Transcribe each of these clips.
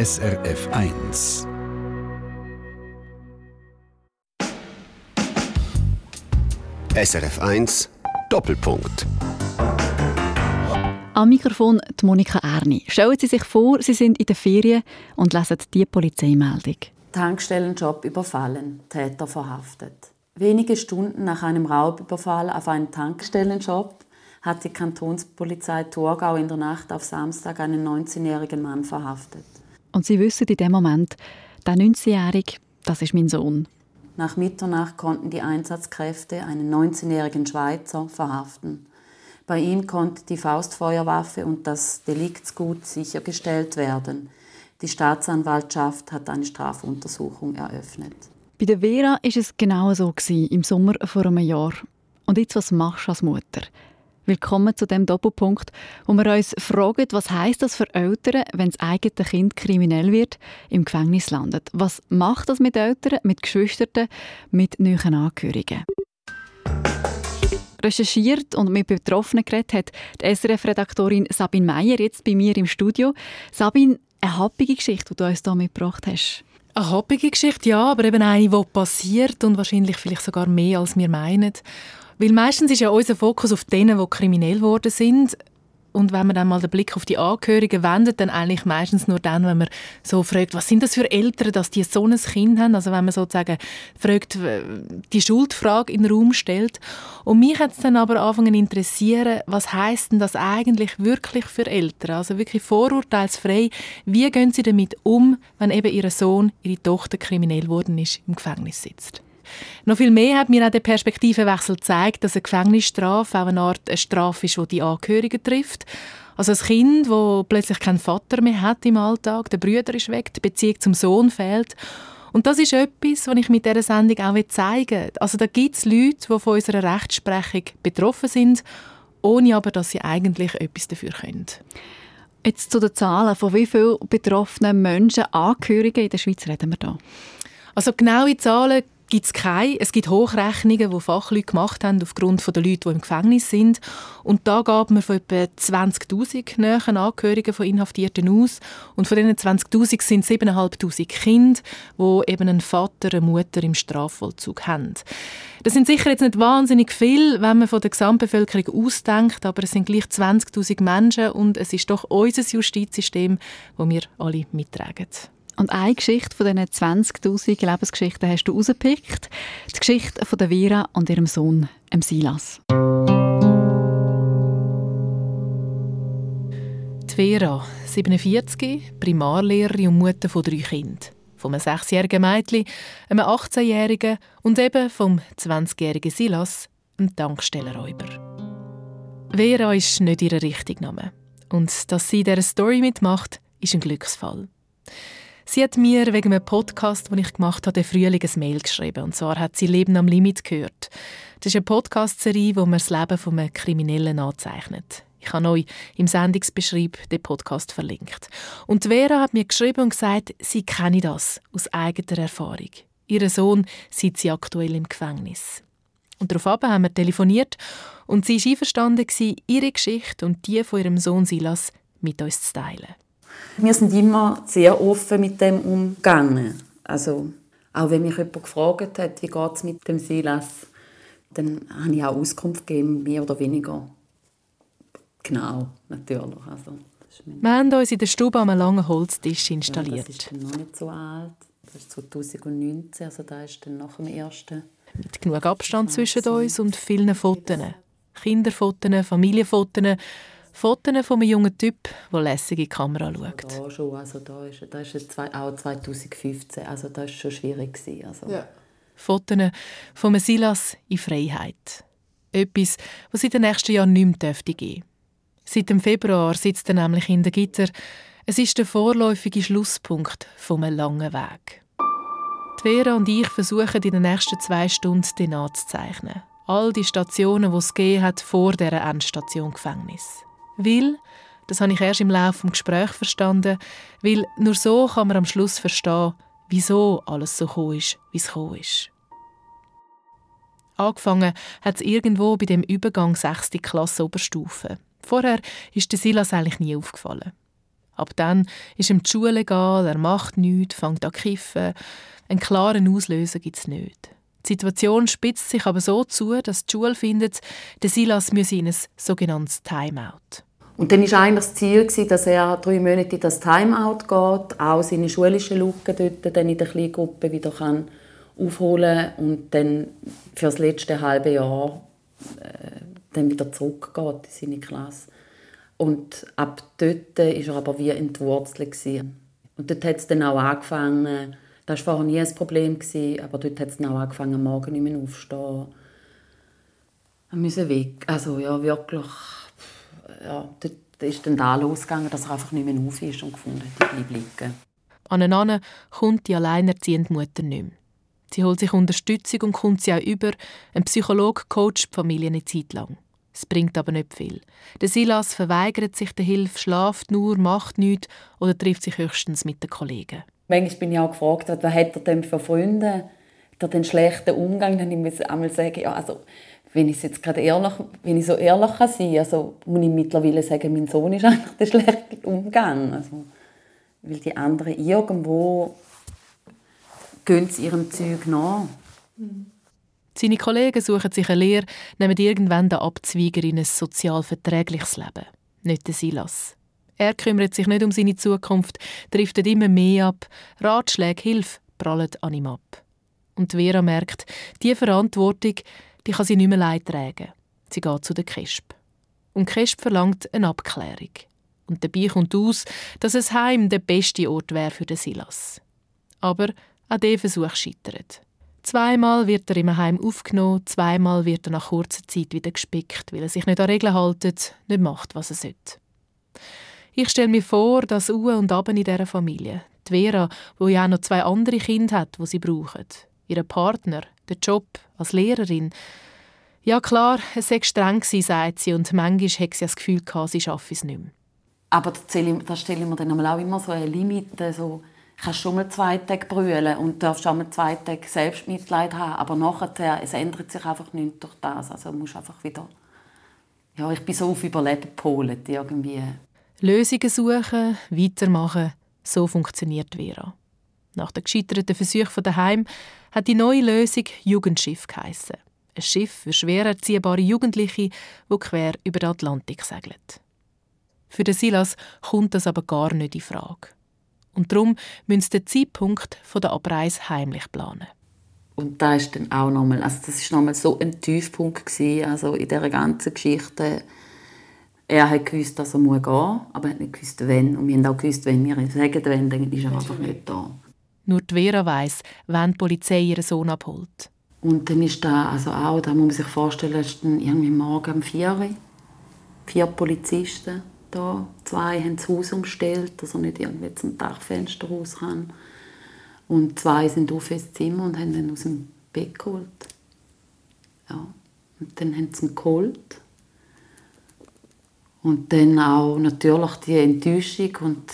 SRF 1. SRF 1 Doppelpunkt. Am Mikrofon die Monika Erni. Stellen Sie sich vor, Sie sind in der Ferien und lesen die Polizeimeldung. Tankstellenjob überfallen, Täter verhaftet. Wenige Stunden nach einem Raubüberfall auf einen Tankstellenjob hat die Kantonspolizei Thurgau in der Nacht auf Samstag einen 19-jährigen Mann verhaftet. Und Sie wissen in dem Moment, der 19-Jährige, das ist mein Sohn. Nach Mitternacht konnten die Einsatzkräfte einen 19-jährigen Schweizer verhaften. Bei ihm konnte die Faustfeuerwaffe und das Deliktsgut sichergestellt werden. Die Staatsanwaltschaft hat eine Strafuntersuchung eröffnet. Bei der Vera ist es genau so im Sommer vor einem Jahr. Und jetzt was machst du als Mutter? Willkommen zu dem Doppelpunkt, wo wir uns fragen, was heißt das für Eltern, wenn das eigene Kind kriminell wird, im Gefängnis landet? Was macht das mit Eltern, mit Geschwistern, mit neuen Angehörigen? Recherchiert und mit Betroffenen geredet hat die SRF-Redaktorin Sabine Meyer jetzt bei mir im Studio. Sabine, eine happige Geschichte, die du uns hier mitgebracht hast. Eine happige Geschichte, ja, aber eben eine, die passiert und wahrscheinlich vielleicht sogar mehr, als wir meinen. Weil meistens ist ja unser Fokus auf denen, die kriminell geworden sind. Und wenn man dann mal den Blick auf die Angehörigen wendet, dann eigentlich meistens nur dann, wenn man so fragt, was sind das für Eltern, dass die so ein Kind haben. Also wenn man sozusagen fragt, die Schuldfrage in den Raum stellt. Und mich hat es dann aber angefangen interessieren, was heißt denn das eigentlich wirklich für Eltern? Also wirklich vorurteilsfrei. Wie gehen sie damit um, wenn eben ihr Sohn, ihre Tochter kriminell geworden ist, im Gefängnis sitzt? Noch viel mehr hat mir auch der Perspektivenwechsel gezeigt, dass eine Gefängnisstrafe auch eine Art eine Strafe ist, die die Angehörigen trifft. Also ein Kind, das plötzlich keinen Vater mehr hat im Alltag, der Brüder ist weg, die Beziehung zum Sohn fehlt. Und das ist etwas, was ich mit dieser Sendung auch zeigen will. Also da gibt es Leute, die von unserer Rechtsprechung betroffen sind, ohne aber, dass sie eigentlich etwas dafür können. Jetzt zu den Zahlen. Von wie vielen betroffenen Menschen, Angehörigen in der Schweiz reden wir da? Also genaue Zahlen gibt es keine. Es gibt Hochrechnungen, die Fachleute gemacht haben aufgrund der Leute, die im Gefängnis sind. Und da gab man von etwa 20'000 nahen Angehörigen von Inhaftierten aus. Und von diesen 20'000 sind 7'500 Kinder, die eben einen Vater, eine Mutter im Strafvollzug haben. Das sind sicher jetzt nicht wahnsinnig viel, wenn man von der Gesamtbevölkerung ausdenkt, aber es sind gleich 20'000 Menschen und es ist doch unser Justizsystem, das wir alle mittragen. Und eine Geschichte von diesen 20'000 Lebensgeschichten hast du rausgepickt. Die Geschichte von der Vera und ihrem Sohn, dem Silas. Die Vera, 47, Primarlehrerin und Mutter von drei Kindern. Vom sechsjährigen Mädchen, einem 18-jährigen und eben vom 20-jährigen Silas, einem Tankstellenräuber. Vera ist nicht ihr richtiger Name. Und dass sie dieser Story mitmacht, ist ein Glücksfall. Sie hat mir wegen einem Podcast, den ich gemacht habe, Frühling ein Mail geschrieben. Und zwar hat sie «Leben am Limit» gehört. Das ist eine Podcast-Serie, wo man das Leben von einem Kriminellen anzeichnet. Ich habe euch im Sendungsbeschrieb den Podcast verlinkt. Und Vera hat mir geschrieben und gesagt, sie kenne das aus eigener Erfahrung. Ihr Sohn sitzt sie aktuell im Gefängnis. Und daraufhin haben wir telefoniert und sie war einverstanden, ihre Geschichte und die von ihrem Sohn Silas mit uns zu teilen. Wir sind immer sehr offen mit dem umgegangen. Also, auch wenn mich jemand gefragt hat, wie geht es mit dem Silas, dann habe ich auch Auskunft gegeben, mehr oder weniger. Genau, natürlich. Also, wir haben uns in der Stube einen langen Holztisch installiert. Ja, das ist noch nicht so alt. Das ist 2019, also da ist dann nach dem ersten. Mit genug Abstand zwischen uns und vielen Fotos. Kinderfotos, Familienfotos Fotos von einem jungen Typ, der lässig in die Kamera schaut. Ja, schon. Also da ist, da ist es auch 2015. Also das war schon schwierig. Also. Ja. Fotos von Silas in Freiheit. Etwas, was in den nächsten Jahren nicht mehr dürfte geben. Seit dem Februar sitzt er nämlich in der Gitter. Es ist der vorläufige Schlusspunkt von einem langen Weg. Die Vera und ich versuchen in den nächsten zwei Stunden den nachzuzeichnen. All die Stationen, die es gegeben hat vor dieser Endstation Gefängnis. Weil, das habe ich erst im Laufe des Gesprächs verstanden, weil nur so kann man am Schluss verstehen, wieso alles so gekommen ist, wie es gekommen ist. Angefangen hat es irgendwo bei dem Übergang 6. Klasse Oberstufe. Vorher ist Silas eigentlich nie aufgefallen. Ab dann ist ihm die Schule egal, er macht nichts, fängt an kiffen. Einen klaren Auslöser gibt es nicht. Die Situation spitzt sich aber so zu, dass die Schule findet, der Silas müsse in ein sogenanntes Timeout. Und dann war eigentlich das Ziel, dass er drei Monate in das Timeout geht, auch seine schulischen Lücken dort dann in der Kleingruppe wieder kann aufholen und dann für das letzte halbe Jahr äh, dann wieder zurückgeht in seine Klasse. Und ab dort war er aber wie entwurzelt. Und dort hat es dann auch angefangen, das war vorher nie ein Problem, aber dort hat es auch angefangen, Morgen nicht mehr aufzustehen. Wir müssen weg. Also ja, wirklich ja, dort ist dann da losgegangen, dass er einfach nicht mehr auf ist und gefunden hat, ich bleibe liegen. Aneinander kommt die alleinerziehende Mutter nicht mehr. Sie holt sich Unterstützung und kommt sie auch über. Ein Psychologe coacht die Familie eine Zeit lang. Es bringt aber nicht viel. Der Silas verweigert sich der Hilfe, schlaft nur, macht nichts oder trifft sich höchstens mit den Kollegen. Manchmal bin ich auch gefragt, was hat er denn für Freunde? Hat er den schlechten Umgang? Dann muss ich einmal sagen, ja, also wenn ich jetzt gerade ehrlich, wenn ich so ehrlich kann sein, also muss ich mittlerweile sagen, mein Sohn ist einfach der schlechte Umgang. Also, weil die anderen irgendwo gehen sie ihrem Zeug nach. Seine Kollegen suchen sich eine Lehre, nehmen irgendwann den Abzweiger in ein sozial verträgliches Leben. Nicht der Silas. Er kümmert sich nicht um seine Zukunft, driftet immer mehr ab. Ratschläge, Hilfe prallen an ihm ab. Und Vera merkt, diese Verantwortung die kann sie nicht mehr leid tragen. Sie geht zu der KESP. Und KESP verlangt eine Abklärung. Und dabei kommt aus, dass es Heim der beste Ort wäre für den Silas. Aber auch dieser Versuch scheitert. Zweimal wird er im Heim aufgenommen, zweimal wird er nach kurzer Zeit wieder gespickt, weil er sich nicht an Regeln hält, nicht macht, was er sollte. Ich stelle mir vor, dass Uwe und Aben in dieser Familie, die Vera, wo ja auch noch zwei andere Kinder hat, wo sie brauchen, ihren Partner, den Job als Lehrerin. Ja klar, es sei streng gewesen, sagt sie, und manchmal hat sie das Gefühl sie schaffe es nicht mehr. Aber da stelle ich mir dann auch immer so eine Limite, so, kannst schon mal zwei Tage brüllen und darfst schon mal zwei Tage Selbstmitleid haben, aber nachher, es ändert sich einfach nichts durch das, also musst einfach wieder, ja, ich bin so auf Überleben gepolt, irgendwie. Lösungen suchen, weitermachen, so funktioniert Vera. Nach den gescheiterten Versuchen daheim hat die neue Lösung Jugendschiff geheissen. Ein Schiff für schwer erziehbare Jugendliche, wo quer über den Atlantik segelt. Für den Silas kommt das aber gar nicht in Frage. Und darum müssen sie den Zeitpunkt der Abreise heimlich planen. Und da ist dann auch nochmal, also das ist nochmal so ein Tiefpunkt gewesen, also in dieser ganzen Geschichte. Er hat gewusst, dass er gehen muss, aber er hat nicht gewusst, wann. Und wir haben auch gewusst, wenn wir sagen, wenn, dann ist er einfach nicht da. Nur die Vera weiss, wann die Polizei ihren Sohn abholt. Und dann ist da, also auch, da muss man sich vorstellen, ist dann irgendwie morgen um vier Uhr. Vier Polizisten da. Zwei haben das Haus umgestellt, dass er nicht irgendwie zum Dachfenster raus kann. Und zwei sind auf ins Zimmer und haben ihn aus dem Bett geholt. Ja. Und dann haben sie ihn geholt. Und dann auch natürlich die Enttäuschung und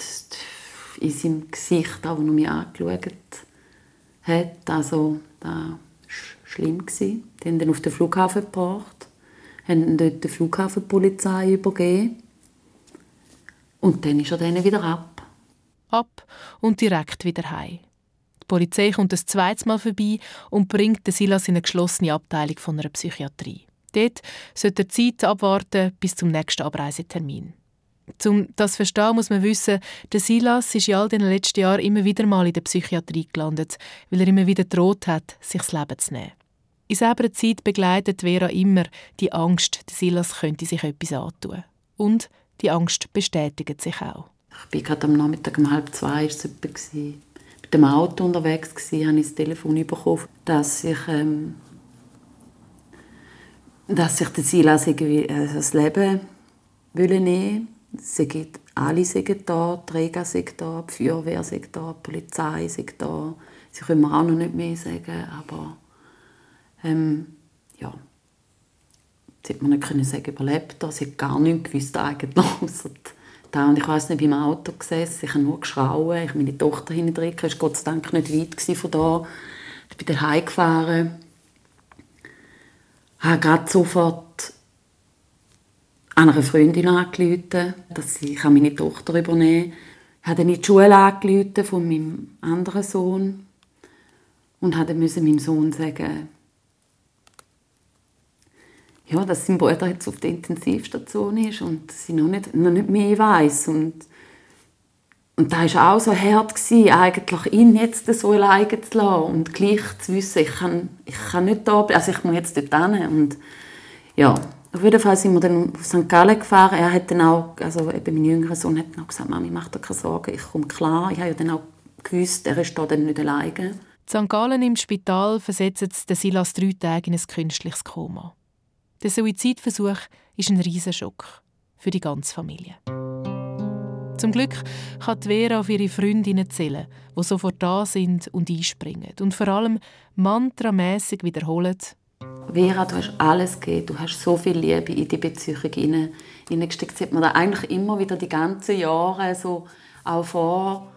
in seinem Gesicht, auch, als er mich angeschaut hat. Also, das war schlimm. Die haben ihn auf den Flughafen gebracht, haben dort die Flughafenpolizei übergeben. Und dann ist er dann wieder ab. Ab und direkt wieder heim. Die Polizei kommt das zweite Mal vorbei und bringt Silas in eine geschlossene Abteilung von einer Psychiatrie. Dort sollte er Zeit abwarten bis zum nächsten Abreisetermin. Um das zu verstehen, muss man wissen, der Silas ist in all den letzten Jahren immer wieder mal in der Psychiatrie gelandet, weil er immer wieder droht hat, sich das Leben zu nehmen. In selber Zeit begleitet Vera immer die Angst, der Silas könnte sich etwas antun. Und die Angst bestätigt sich auch. Ich war gerade am Nachmittag um halb zwei war mit dem Auto unterwegs gewesen, habe ich das Telefon bekommen, dass ich, ähm, dass der Silas irgendwie äh, das Leben nehmen will Sie alle sind da, die Träger sind da, die Feuerwehr sind da, die Polizei sind da. Sie können mir auch noch nicht mehr sagen, aber ähm, ja, sie hat mir nicht können sagen, überlebt er. Sie hat gar nichts gewusst eigentlich, da. Und ich weiß nicht, wie im Auto gesessen, ich habe nur geschrauen, ich meine Tochter hintendrin, es war Gott sei Dank nicht weit von da. Ich bin dann heimgefahren, habe gerade sofort an einer Freundin angerufen, dass sie meine Tochter übernehmen kann. habe dann in die Schule von meinem anderen Sohn und musste meinem Sohn sagen, ja, dass sein Bruder jetzt auf der Intensivstation ist und sie noch nicht, noch nicht mehr weiß und und da war auch so hart, gewesen, eigentlich ihn jetzt so alleine zu lassen und gleich zu wissen, ich kann, ich kann nicht da bleiben, also ich muss jetzt dort hin. Und ja, auf jeden Fall sind wir dann auf St. Gallen gefahren. Er hat dann auch, also eben mein jüngerer Sohn hat dann auch gesagt, Mami, mach dir keine Sorgen, ich komme klar. Ich habe ja dann auch gewusst, er ist da dann nicht alleine. St. Gallen im Spital versetzt Silas drei Tage in ein künstliches Koma. Der Suizidversuch ist ein Riesenschock für die ganze Familie. Zum Glück kann Vera auf ihre Freundinnen zählen, die sofort da sind und einspringen und vor allem mantramässig wiederholen. Vera, du hast alles gegeben, du hast so viel Liebe in die Beziehung hineingesteckt. Das hat man da eigentlich immer wieder die ganzen Jahre so auch vorgekäut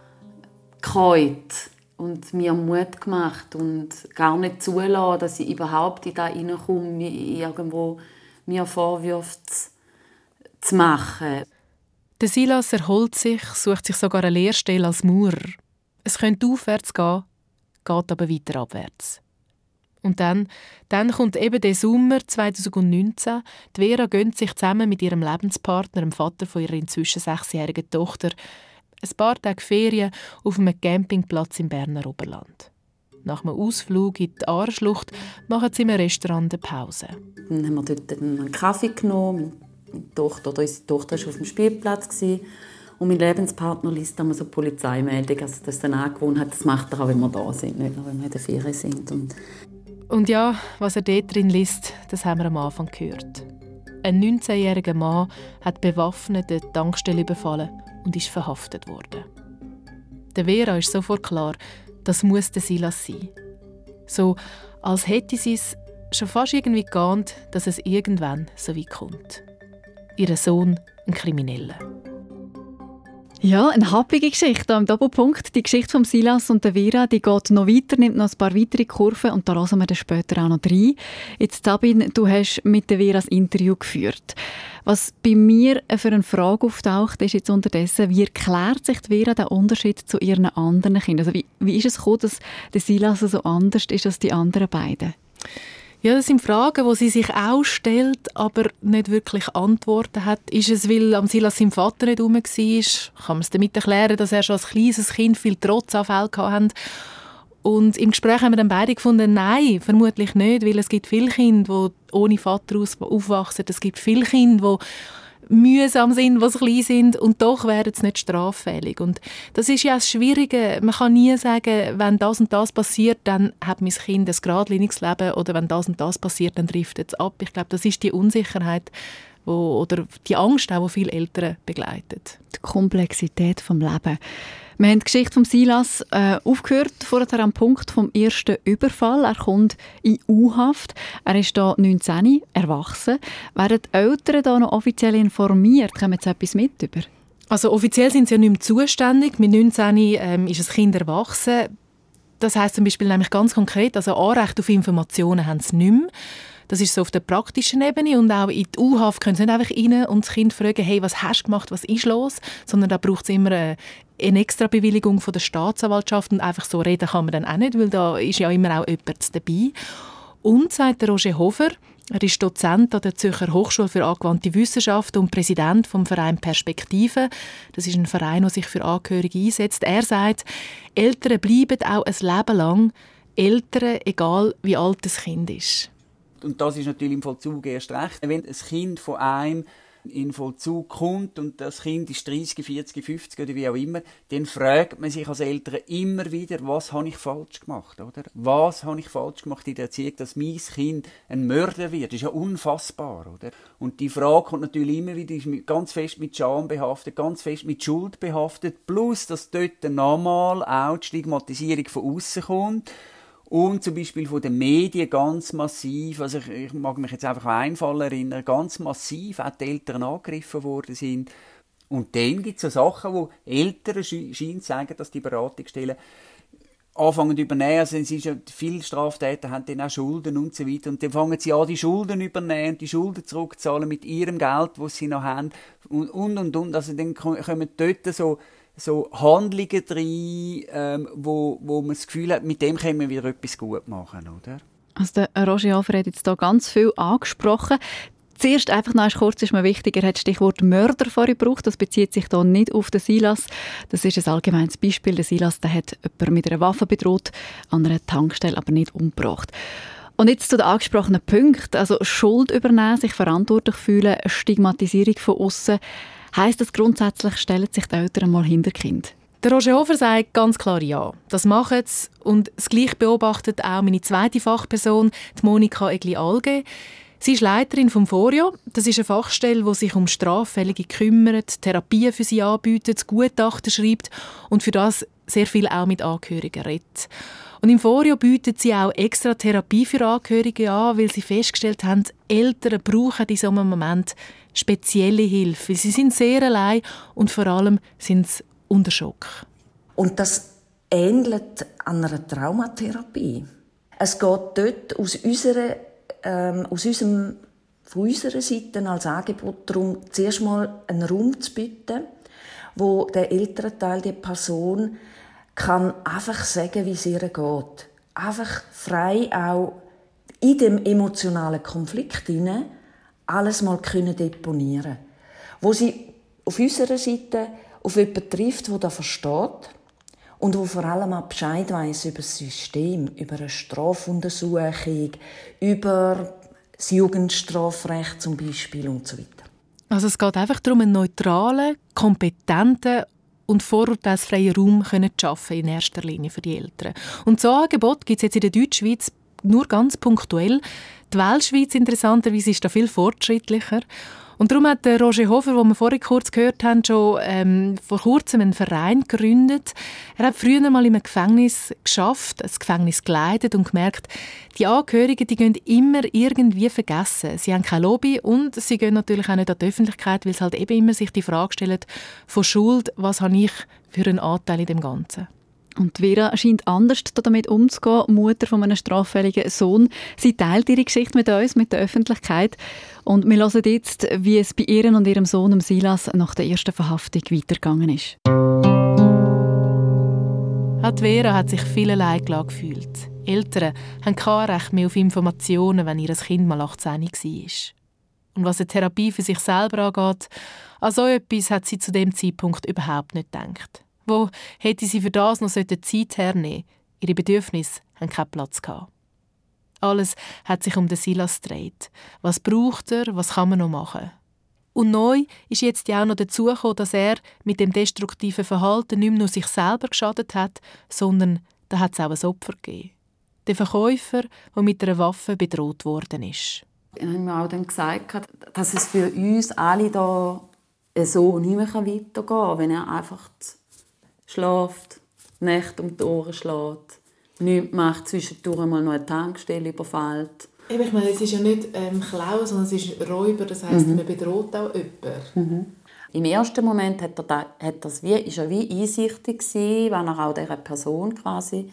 und mir Mut gemacht und gar nicht zulassen, dass ich überhaupt in da hineinkomme, irgendwo mir Vorwürfe zu machen. Der Silas erholt sich, sucht sich sogar eine Lehrstelle als Maurer. Es könnte aufwärts gehen, geht aber weiter abwärts. Und dann, dann kommt eben der Sommer 2019. Die Vera gönnt sich zusammen mit ihrem Lebenspartner, dem Vater von ihrer inzwischen sechsjährigen Tochter, ein paar Tage Ferien auf einem Campingplatz im Berner Oberland. Nach einem Ausflug in die Aarschlucht machen sie im Restaurant eine Pause. Dann haben wir dort einen Kaffee genommen, Tochter, oder unsere Tochter war auf dem Spielplatz. Gewesen. Und mein Lebenspartner liest immer so Polizeimeldungen. Also das ist dann angewohnt, das macht er auch, wenn wir da sind, nicht nur, wenn wir in der Ferien sind. Und, und ja, was er dort drin liest, das haben wir am Anfang gehört. Ein 19-jähriger Mann hat bewaffnet eine Tankstelle überfallen und ist verhaftet worden. Der Vera ist sofort klar, das muss der Silas sein. So, als hätte sie es schon fast irgendwie geahnt, dass es irgendwann so weit kommt ihren Sohn ein Krimineller. Ja, eine happige Geschichte am Doppelpunkt. Die Geschichte von Silas und der Vera, die geht noch weiter, nimmt noch ein paar weitere Kurven und da hören wir dann später auch noch rein. Jetzt, Sabine, du hast mit der Vera das Interview geführt. Was bei mir für eine Frage auftaucht, ist jetzt unterdessen, wie erklärt sich die Vera den Unterschied zu ihren anderen Kindern? Also wie, wie ist es gekommen, dass der Silas so anders ist als die anderen beiden? Ja, das sind Fragen, die sie sich auch stellt, aber nicht wirklich Antworten hat. Ist es, weil am Silas sein Vater nicht herum war? Kann man es damit erklären, dass er schon als kleines Kind viel Trotzanfälle hatte? Und im Gespräch haben wir dann beide gefunden, nein, vermutlich nicht, weil es gibt viele Kinder, die ohne Vater aufwachsen. Es gibt viele Kinder, die mühsam sind, was klein sind und doch werden sie nicht straffällig. Und das ist ja das Schwierige. Man kann nie sagen, wenn das und das passiert, dann hat mein Kind ein geradliniges Leben oder wenn das und das passiert, dann trifft es ab. Ich glaube, das ist die Unsicherheit wo, oder die Angst, auch, die viele Eltern begleitet. Die Komplexität vom Lebens. Wir haben die Geschichte von Silas äh, aufgehört, vorher am Punkt vom ersten Überfall. Er kommt in U-Haft. Er ist da 19, erwachsen. Werden die Eltern da noch offiziell informiert? Kommen jetzt etwas mit über? Also offiziell sind sie ja nicht mehr zuständig. Mit 19 ähm, ist das Kind erwachsen. Das heißt zum Beispiel nämlich ganz konkret, also Anrecht auf Informationen haben sie nicht mehr. Das ist so auf der praktischen Ebene und auch in die U-Haft können sie nicht einfach rein und das Kind fragen, hey, was hast du gemacht, was ist los? Sondern da braucht es immer eine, eine extra Bewilligung von der Staatsanwaltschaft und einfach so reden kann man dann auch nicht, weil da ist ja immer auch jemand dabei. Und, sagt Roger Hofer, er ist Dozent an der Zürcher Hochschule für angewandte Wissenschaften und Präsident vom Verein Perspektive. Das ist ein Verein, der sich für Angehörige einsetzt. Er sagt, Eltern bleiben auch ein Leben lang Eltern, egal wie alt das Kind ist und das ist natürlich im Vollzug erst recht, wenn ein Kind von einem in Vollzug kommt und das Kind ist 30, 40, 50 oder wie auch immer, dann fragt man sich als Eltern immer wieder, was habe ich falsch gemacht, oder? Was habe ich falsch gemacht in der Erziehung, dass mein Kind ein Mörder wird? Das ist ja unfassbar, oder? Und die Frage kommt natürlich immer wieder, ist ganz fest mit Scham behaftet, ganz fest mit Schuld behaftet, plus, dass dort nochmal auch die Stigmatisierung von außen kommt und zum Beispiel von den Medien ganz massiv, also ich, ich mag mich jetzt einfach Fall erinnern, ganz massiv auch die Eltern angegriffen worden sind. Und dann gibt es so Sachen, wo Eltern scheinen sagen, dass die Beratungsstellen anfangen zu übernehmen. Also es ist ja, viele Straftäter haben dann auch Schulden und so weiter. Und dann fangen sie an, die Schulden übernehmen, die Schulden zurückzahlen mit ihrem Geld, das sie noch haben. Und, und, und, und. Also dann kommen dort so so Handlungen drin, ähm, wo, wo man das Gefühl hat, mit dem können wir wieder etwas gut machen, oder? Also der Roger Hofer hat jetzt hier ganz viel angesprochen. Zuerst einfach noch kurz ist mir wichtig, er hat das Stichwort Mörder vorhin gebraucht. Das bezieht sich hier nicht auf den Silas. Das ist ein allgemeines Beispiel. Der Silas der hat jemanden mit einer Waffe bedroht, an einer Tankstelle aber nicht umgebracht. Und jetzt zu den angesprochenen Punkten. Also Schuld übernehmen, sich verantwortlich fühlen, Stigmatisierung von außen. Heißt das grundsätzlich, stellen sich die Eltern mal hinter Kind? Der Roger Hofer sagt ganz klar ja. Das machen sie. Und das Gleiche beobachtet auch meine zweite Fachperson, die Monika Egli-Alge. Sie ist Leiterin vom Forio. Das ist eine Fachstelle, die sich um Straffällige kümmert, Therapien für sie anbietet, Gutachten schreibt und für das sehr viel auch mit Angehörigen redet. Und im Forio bietet sie auch extra Therapie für Angehörige an, weil sie festgestellt haben, Eltern brauchen in so einem Moment spezielle Hilfe. Sie sind sehr allein und vor allem sind sie unter Schock. Und das ähnelt einer Traumatherapie. Es geht dort aus unserer ähm, aus unserem, von unserer Seite als Angebot darum, zuerst mal einen Raum zu bieten, wo der ältere Teil der Person kann einfach sagen, wie es ihr geht. Einfach frei auch in dem emotionalen Konflikt hinein alles mal können deponieren Wo sie auf unserer Seite auf jemanden trifft, der das versteht und wo vor allem auch Bescheid weiß über das System, über eine Strafuntersuchung, über das Jugendstrafrecht zum Beispiel und so weiter. Also es geht einfach darum, einen neutralen, kompetenten und vorurteilsfreien Raum zu schaffen in erster Linie für die Eltern. Und so ein Angebot gibt es jetzt in der Deutschschweiz nur ganz punktuell. Die Weltschweiz interessanterweise ist da viel fortschrittlicher. Und darum hat Roger Hofer, den wir vorhin kurz gehört haben, schon ähm, vor kurzem einen Verein gegründet. Er hat früher mal einem Gefängnis geschafft, ein Gefängnis geleitet und gemerkt, die Angehörigen, die gehen immer irgendwie vergessen. Sie haben kein Lobby und sie gehen natürlich auch nicht an die Öffentlichkeit, weil sie halt eben immer sich die Frage stellen, von Schuld, was habe ich für einen Anteil in dem Ganzen? Und Vera scheint anders damit umzugehen, Mutter von einem straffälligen Sohn. Sie teilt ihre Geschichte mit uns, mit der Öffentlichkeit. Und wir hören jetzt, wie es bei ihr und ihrem Sohn Silas nach der ersten Verhaftung weitergegangen ist. Auch Vera hat sich viel allein gefühlt. Eltern haben kein Recht mehr auf Informationen, wenn ihr Kind mal 18 war. Und was eine Therapie für sich selber angeht, an so etwas hat sie zu dem Zeitpunkt überhaupt nicht gedacht. Wo hätte sie für das noch Zeit hernehmen Ihre Bedürfnisse haben keinen Platz gehabt. Alles hat sich um den Silas gedreht. Was braucht er? Was kann man noch machen? Und neu ist jetzt ja auch noch dazu gekommen, dass er mit dem destruktiven Verhalten nicht nur sich selber geschadet hat, sondern da hat es auch ein Opfer gegeben. Der Verkäufer, der mit einer Waffe bedroht worden ist. Ich habe mir auch dann gesagt, dass es für uns alle da so nicht mehr weitergehen kann, wenn er einfach schläft, Nächte um die Ohren schlägt, nichts macht, zwischendurch mal noch eine Tankstelle überfällt. Eben, ich meine, es ist ja nicht ähm, Klauen, sondern es ist Räuber, das heisst, mhm. man bedroht auch jemanden. Mhm. Im ersten Moment hat er, da, hat das wie, ist er wie einsichtig gewesen, wenn er auch dieser Person quasi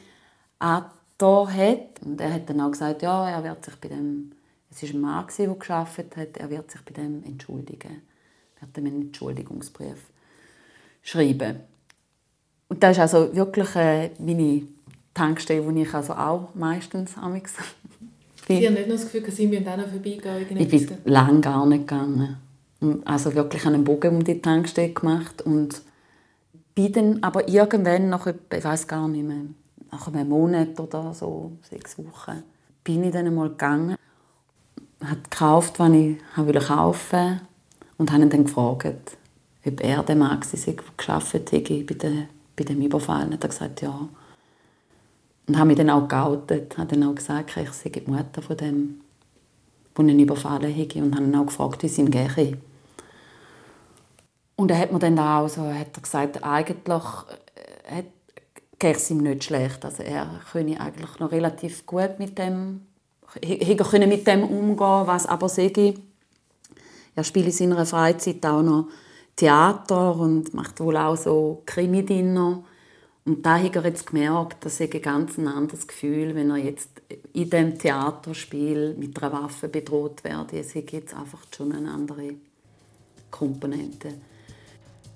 da hat. Und er hat dann auch gesagt, ja, er wird sich bei dem, es war ein Mann, der gearbeitet hat, er wird sich bei dem entschuldigen. Er wird ihm einen Entschuldigungsbrief schreiben. Und das ist also wirklich äh, meine Tankstelle, wo ich also auch meistens amix bin. Sie haben nicht noch das Gefühl, Sie müssen auch noch vorbeigehen? Ich bin lange gar nicht gegangen. Also wirklich einen Bogen um die Tankstelle gemacht und bin dann aber irgendwann nach, ich weiß gar nicht mehr, nach einem Monat oder so, sechs Wochen, bin ich dann einmal gegangen, habe gekauft, was ich wollte kaufen und habe ihn dann gefragt, ob er der Mann war, der gearbeitet bei der bei dem Überfall. hat er gesagt, ja. Und habe mich dann auch geoutet, habe dann auch gesagt, ich sei die Mutter von dem, der ihn überfallen hätte. Und habe ihn auch gefragt, wie es ihm gehe. Und er hat mir dann auch so, hat er gesagt, eigentlich äh, geht es ihm nicht schlecht. Also er könne eigentlich noch relativ gut mit dem, hätte mit dem umgehen, was aber sage er spielt in seiner Freizeit auch noch Theater und macht wohl auch so Krimi-Dinner. Und da hat er jetzt gemerkt, dass er ein ganz anderes Gefühl, wenn er jetzt in dem Theaterspiel mit einer Waffe bedroht werde. Es gibt jetzt einfach schon eine andere Komponente.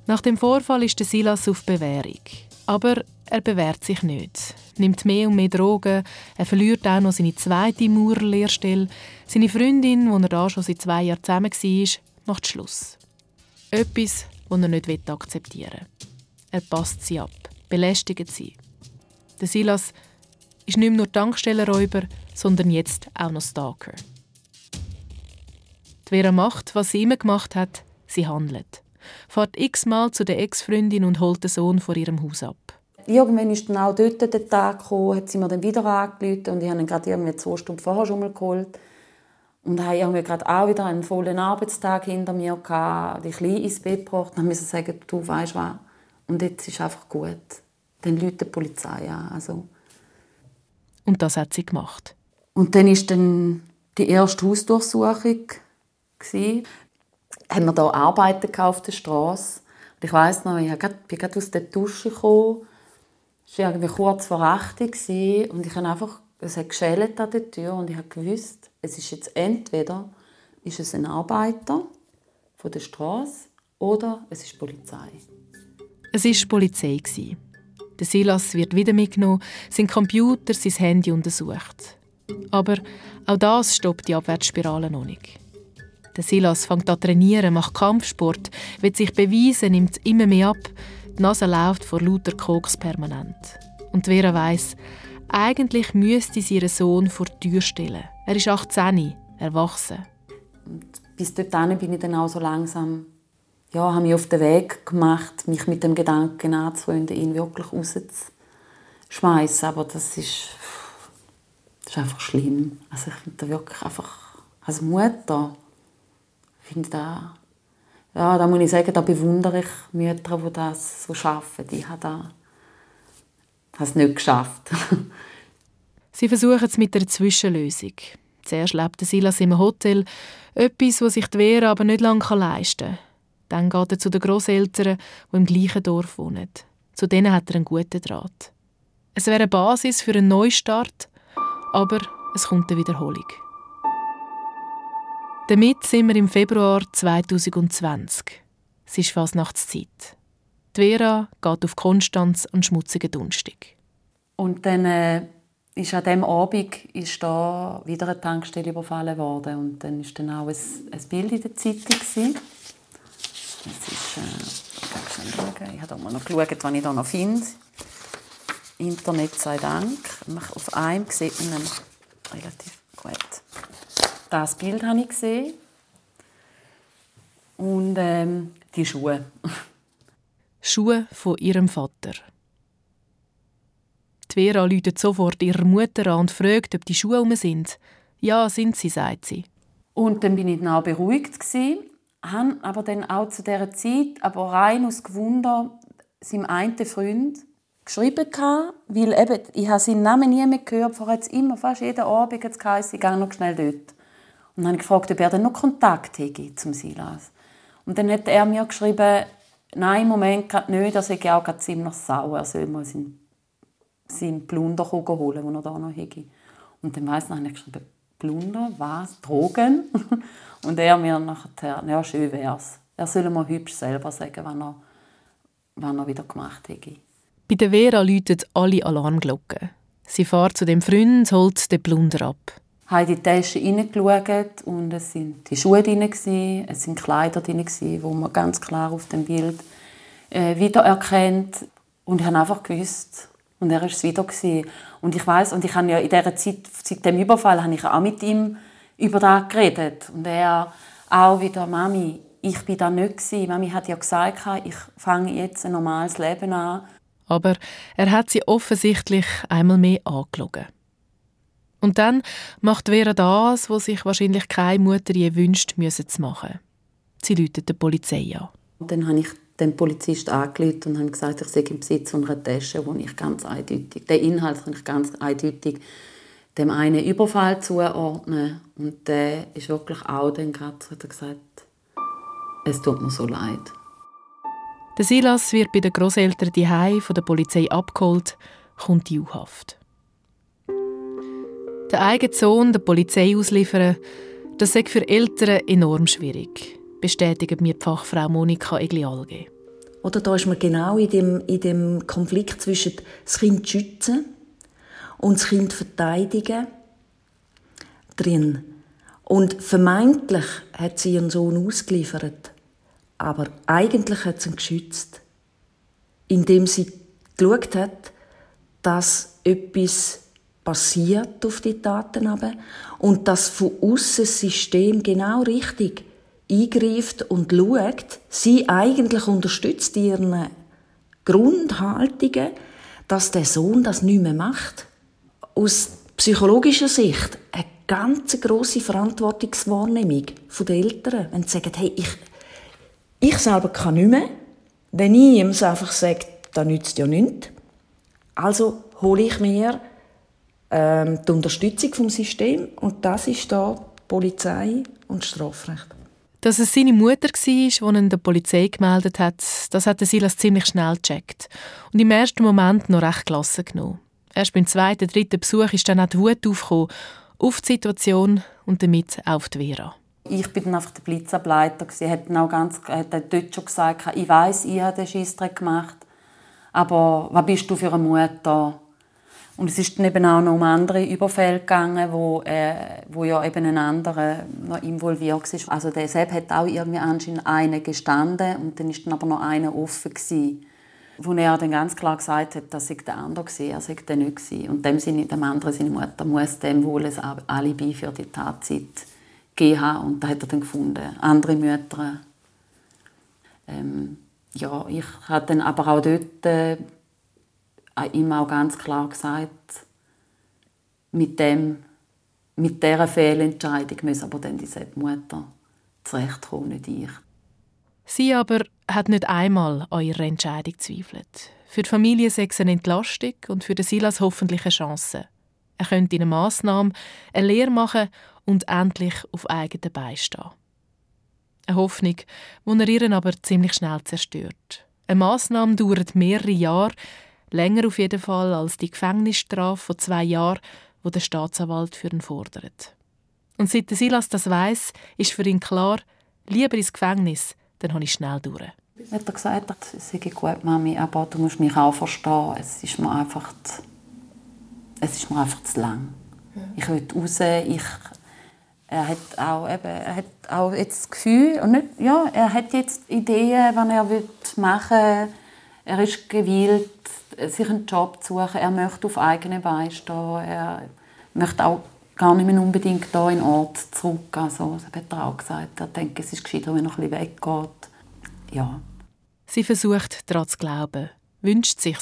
Nach dem Vorfall ist Silas auf Bewährung. Aber er bewährt sich nicht. Nimmt mehr und mehr Drogen. Er verliert auch noch seine zweite Maurerlehrstelle. Seine Freundin, die er da schon seit zwei Jahren zusammen war, macht Schluss. Etwas, das er nicht akzeptieren will. Er passt sie ab, belästigt sie. Der Silas ist nicht nur Tankstellenräuber, sondern jetzt auch noch Stalker. Die Vera macht, was sie immer gemacht hat, sie handelt. Fährt x-mal zu der Ex-Freundin und holt den Sohn vor ihrem Haus ab. Irgendwann ist dann auch dort der Tag gekommen, hat sie mir dann wieder angerufen und ich habe ihn gerade irgendwie zwei Stunden vorher schon mal geholt. Und habe irgendwie gerade auch wieder einen vollen Arbeitstag hinter mir gehabt, die Kleine ins Bett gebracht und musste sagen, du weißt was, und jetzt ist einfach gut. Dann läutet die Polizei an. Also. Und das hat sie gemacht. Und dann war dann die erste Hausdurchsuchung. Gewesen. Haben wir hier Arbeiten auf der Straße. Und ich weiss noch, ich bin gerade aus der Dusche gekommen. Es war irgendwie kurz vor 8 Uhr. Und ich habe einfach, es hat geschellt an der Tür und ich habe gewusst, es ist jetzt entweder ist es ein Arbeiter von der Straße oder es ist Polizei. Es die Polizei. Der Silas wird wieder mitgenommen, sein Computer, sein Handy untersucht. Aber auch das stoppt die Abwärtsspirale noch nicht. Der Silas fängt an trainieren, macht Kampfsport, will sich beweisen, nimmt immer mehr ab. Die Nase läuft vor lauter Koks permanent. Und Vera weiss, eigentlich müsste sie ihren Sohn vor die Tür stellen. Er ist 18, erwachsen. Und bis dorthin bin ich dann auch so langsam ja, habe mich auf den Weg gemacht, mich mit dem Gedanken anzufreunden, ihn wirklich rauszuschmeißen. Aber das ist, das ist einfach schlimm. Also ich finde wirklich einfach, als Mutter, finde da, ja, da muss ich sagen, da bewundere ich Mütter, die das so schaffen. Ich habe da es nicht geschafft. Sie versuchen es mit einer Zwischenlösung. Zuerst lebt Silas im Hotel, etwas, was sich die Vera aber nicht lange leisten kann. Dann geht er zu den Großeltern, die im gleichen Dorf wohnen. Zu denen hat er einen guten Draht. Es wäre eine Basis für einen Neustart, aber es kommt eine Wiederholung. Damit sind wir im Februar 2020. Es ist fast Nachtszeit. Die Vera geht auf Konstanz an schmutzigen Dunstig. Und dann äh, ist an diesem Abend ist da wieder eine Tankstelle überfallen worden. Und dann war dann auch ein, ein Bild in der Zeitung. Das ist, äh. Ich habe mal noch geschaut, was ich da noch finde. Internet sei Dank. Auf einem sieht man relativ gut. Das Bild habe ich gesehen. Und ähm, die Schuhe. Schuhe von ihrem Vater. Die Vera läutet sofort ihrer Mutter an und fragt, ob die Schuhe um sind. Ja, sind sie, sagt sie. Und dann bin ich dann auch beruhigt gewesen habe aber dann auch zu dieser Zeit, aber rein aus Gewunder, seinem einen Freund geschrieben weil eben, ich habe seinen Namen nie mehr gehört, vorher jetzt immer, fast jeden Abend hat es ich gehe noch schnell dort. Und dann habe ich gefragt, ob er dann noch Kontakt hätte zum Silas. Und dann hat er mir geschrieben, nein, im Moment gerade nicht, er sei auch gerade ziemlich sauer, er soll mal seinen, seinen Plunder holen, den er da noch hätte. Und dann weiss ich, habe ich geschrieben, Plunder, was, Drogen? Und er mir nachher, ja, schön wär's. Er soll mir hübsch selber sagen, was er, was er wieder gemacht hätte. Bei der Vera läuten alle Alarmglocken. Sie fährt zu dem Freund, holt den Plunder ab. Ich habe in die Tasche hineingeschaut und es waren die Schuhe drin, es waren Kleider drin, die man ganz klar auf dem Bild äh, wiedererkennt. Und ich habe einfach gewusst, und er war es wieder. Und ich weiß und ich habe ja in dieser Zeit, seit dem Überfall, habe ich auch mit ihm über das geredet. Und er auch wieder, Mami, ich bin da nicht gewesen. Mami hat ja gesagt, ich fange jetzt ein normales Leben an. Aber er hat sie offensichtlich einmal mehr angelogen. Und dann macht Vera das, was sich wahrscheinlich keine Mutter je wünscht, müssen zu machen. Sie läutet die Polizei an. Und dann habe ich den Polizist angerufen und habe gesagt, ich sei im Besitz einer Tasche, wo ich ganz eindeutig, den Inhalt kann ich ganz eindeutig dem einen Überfall zuordnen. Und der ist wirklich auch dann gerade hat er gesagt, es tut mir so leid. Der Silas wird bei den Großeltern die von der Polizei abgeholt, kommt in U-Haft. Der eigene Sohn der Polizei ausliefern, das ist für Eltern enorm schwierig, bestätigt mir die Fachfrau Monika Eglialge. Oder da ist man genau in dem, in dem Konflikt zwischen das Kind schützen und das Kind verteidigen drin. Und vermeintlich hat sie ihren Sohn ausgeliefert, aber eigentlich hat sie ihn geschützt, indem sie geschaut hat, dass etwas passiert auf die Daten aber und dass von außen das System genau richtig eingreift und schaut, sie eigentlich unterstützt ihren Grundhaltungen, dass der Sohn das nicht mehr macht. Aus psychologischer Sicht eine ganz große Verantwortungswahrnehmung der Eltern, wenn sie sagen, hey, ich, ich selber kann nicht mehr. Wenn ich ihm einfach sage, das nützt ja nichts. Also hole ich mir ähm, die Unterstützung vom System und das ist da Polizei und Strafrecht. Dass es seine Mutter war, die ihn der Polizei gemeldet hat, das hat Silas ziemlich schnell gecheckt und im ersten Moment noch recht gelassen genommen. Erst beim zweiten, dritten Besuch ist dann auch die Wut aufgekommen, auf die Situation und damit auf die Vera. Ich bin dann einfach der Blitzableiter. Er hat auch ganz, hat dort schon gesagt, ich weiß, ich habe den Scheissdreck gemacht, aber was bist du für eine Mutter? Und es ist dann eben auch noch um andere Überfälle gegangen, wo, äh, wo ja eben ein anderer noch involviert war. Also der Sepp hat auch irgendwie anscheinend einen gestanden und dann ist dann aber noch einer offen gewesen, wo er dann ganz klar gesagt hat, dass ich der andere war, er sei der nicht gewesen. Und dem, seine, dem anderen, seine Mutter, muss dem wohl ein Alibi für die Tatzeit gegeben haben. Und da hat er dann gefunden. Andere Mütter, ähm, ja, ich habe dann aber auch dort äh, ihm auch ganz klar gesagt, mit dem, mit dieser Fehlentscheidung muss aber dann diese Mutter zurechtkommen, nicht ich. Sie aber hat nicht einmal an ihrer Entscheidung gezweifelt. Für die Familie sei es eine Entlastung und für Silas hoffentlich eine Chance. Er könnte in einer Massnahme eine Lehre machen und endlich auf eigenen Beinen stehen. Eine Hoffnung, die er ihren aber ziemlich schnell zerstört. Eine Massnahme dauert mehrere Jahre, Länger auf jeden Fall als die Gefängnisstrafe von zwei Jahren, wo der Staatsanwalt für ihn fordert. Und seit Silas das weiß, ist für ihn klar, lieber ins Gefängnis, dann habe ich schnell durch. Hat er gesagt, es sei gut, Mami, aber du musst mich auch verstehen. Es ist mir einfach, zu, es ist mir einfach zu lang. Ich will raus, ich er hat auch, eben, er hat auch jetzt das Gefühl, und nicht, ja, er hat jetzt Ideen, was er machen will. Er ist gewillt, sich einen Job zu suchen. Er möchte auf eigene Beine stehen. Er möchte auch gar nicht mehr unbedingt hier in den Ort zurück. Also, das hat er auch gesagt. Er denkt, es ist gescheiter, wenn er ein bisschen weggeht. Ja. Sie versucht, daran zu glauben. Wünscht sich,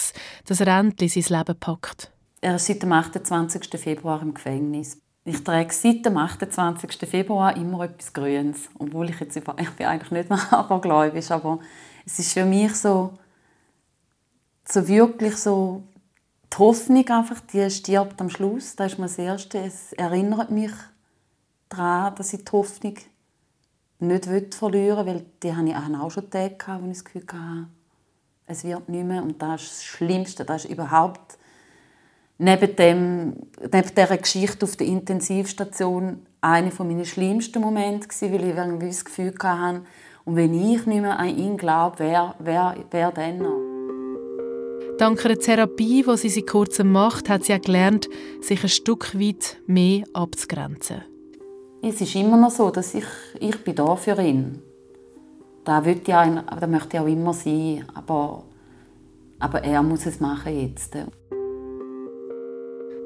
dass er endlich sein Leben packt. Er ist seit dem 28. Februar im Gefängnis. Ich trage seit dem 28. Februar immer etwas Grünes. Obwohl ich jetzt ich bin eigentlich nicht mehr abergläubisch, aber es ist für mich so, so wirklich so die Hoffnung einfach, die stirbt am Schluss. Das ist mir das Erste. Es erinnert mich daran, dass ich die Hoffnung nicht verlieren will, weil die hatte ich auch schon Tage, wo ich das Gefühl hatte, es wird nicht mehr. Und das ist das Schlimmste. Das ist überhaupt neben, dem, neben dieser Geschichte auf der Intensivstation einer meiner schlimmsten Momente weil ich irgendwie das Gefühl hatte, und wenn ich nicht mehr an ihn glaube, wer, wer, wer dann noch? Dank einer Therapie, die sie seit kurzem macht, hat sie auch gelernt, sich ein Stück weit mehr abzugrenzen. Es ist immer noch so, dass ich, ich bin da für ihn. Da, ich da möchte ich auch immer sein, aber, aber er muss es machen jetzt.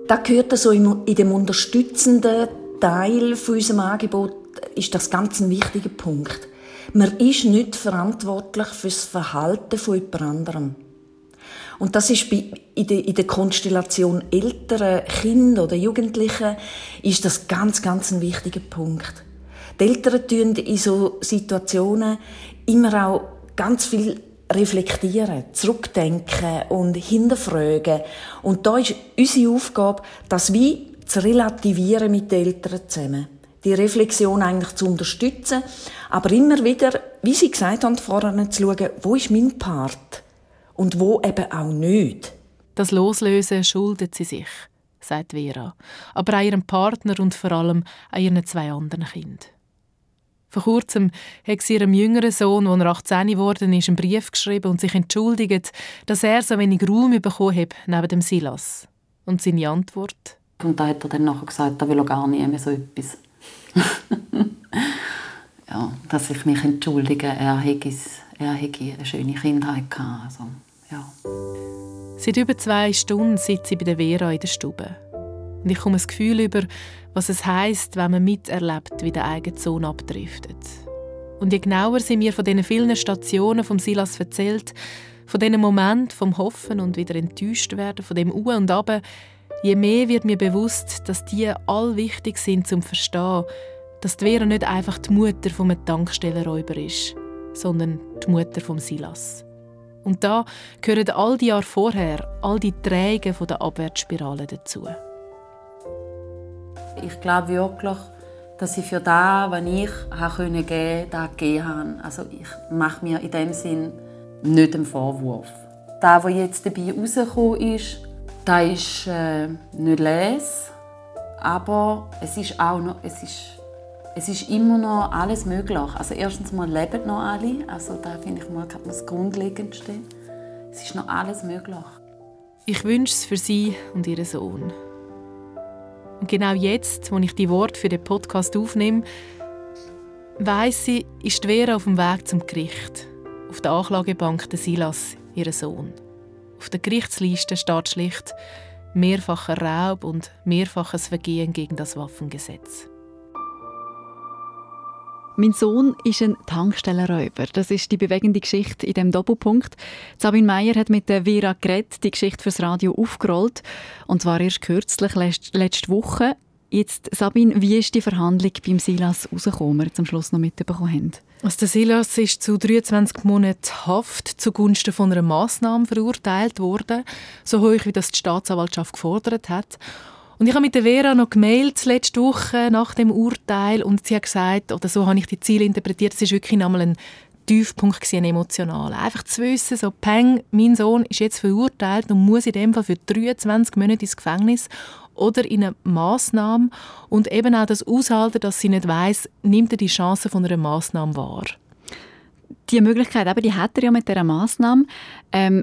Da gehört also in dem unterstützenden Teil von unserem Angebot ist das ganz ein wichtiger Punkt. Man ist nicht verantwortlich für das Verhalten von jemand anderem. Und das ist bei, in, der, in der Konstellation älterer Kinder oder Jugendlichen ist das ganz, ganz ein wichtiger Punkt. Die Eltern tun in so Situationen immer auch ganz viel reflektieren, zurückdenken und hinterfragen. Und da ist unsere Aufgabe, das wie zu relativieren mit den Eltern zusammen. Die Reflexion eigentlich zu unterstützen, aber immer wieder, wie Sie gesagt haben, vorher zu schauen, wo ist mein Part? Und wo eben auch nicht. Das Loslösen schuldet sie sich, sagt Vera, aber auch ihrem Partner und vor allem an ihren zwei anderen Kindern. Vor kurzem hat sie ihrem jüngeren Sohn, der 18 geworden ist, einen Brief geschrieben und sich entschuldigt, dass er so wenig Raum bekommen hat neben dem Silas. Und seine Antwort? Und da hat er dann nachher gesagt, da will er gar nicht mehr so etwas. ja, dass ich mich entschuldige, er hätte, er hätte eine schöne Kindheit gehabt. Also, ja. Seit über zwei Stunden sitze ich bei der Vera in der Stube. Und ich komme das Gefühl über, was es heißt, wenn man miterlebt, wie der eigene Sohn abdriftet. Und je genauer sie mir von diesen vielen Stationen vom Silas erzählt, von diesen Momenten vom Hoffen und wieder enttäuscht werden, von dem U und Ab, je mehr wird mir bewusst, dass die all wichtig sind zum Verstehen, dass die Vera nicht einfach die Mutter einem Tankstellenräuber ist, sondern die Mutter vom Silas. Und da gehören all die Jahre vorher all die Träge von der Abwärtsspirale dazu. Ich glaube wirklich, dass ich für das, was ich geben konnte, das gegeben habe. Also ich mache mir in dem Sinn nicht einen Vorwurf. Das, was jetzt dabei rausgekommen ist, das ist äh, nicht les, aber es ist auch noch, es ist, es ist immer noch alles möglich. Also erstens mal leben noch alle, also da finde ich mal das Grundlegendste. Es ist noch alles möglich. Ich wünsche es für sie und ihren Sohn. Und genau jetzt, wo ich die Worte für den Podcast aufnehme, weiss sie, ist Vera auf dem Weg zum Gericht. Auf der Anklagebank der Silas, ihren Sohn. Auf der Gerichtsliste steht schlicht mehrfacher Raub und mehrfaches Vergehen gegen das Waffengesetz. Mein Sohn ist ein Tankstellenräuber. Das ist die bewegende Geschichte in dem Doppelpunkt. Sabine Meyer hat mit der Vera Gret die Geschichte fürs Radio aufgerollt. Und zwar erst kürzlich, letzte Woche. Jetzt, Sabine, wie ist die Verhandlung beim Silas rausgekommen, die am Schluss noch mitbekommen haben? Also der Silas ist zu 23 Monaten Haft zugunsten von einer Massnahme verurteilt worden, so hoch wie das die Staatsanwaltschaft gefordert hat. Und ich habe mit der Vera noch gemailt letzte Woche nach dem Urteil und sie hat gesagt, oder so habe ich die Ziele interpretiert, es ist wirklich einmal ein Tiefpunkt gewesen, emotional. Einfach zu wissen, so Peng, mein Sohn ist jetzt verurteilt und muss in dem Fall für 23 Monate ins Gefängnis oder in eine Massnahme und eben auch das Aushalten, dass sie nicht weiß, nimmt er die Chance von einer Massnahme wahr. Die Möglichkeit, eben, die hat er ja mit dieser Massnahme. Ähm,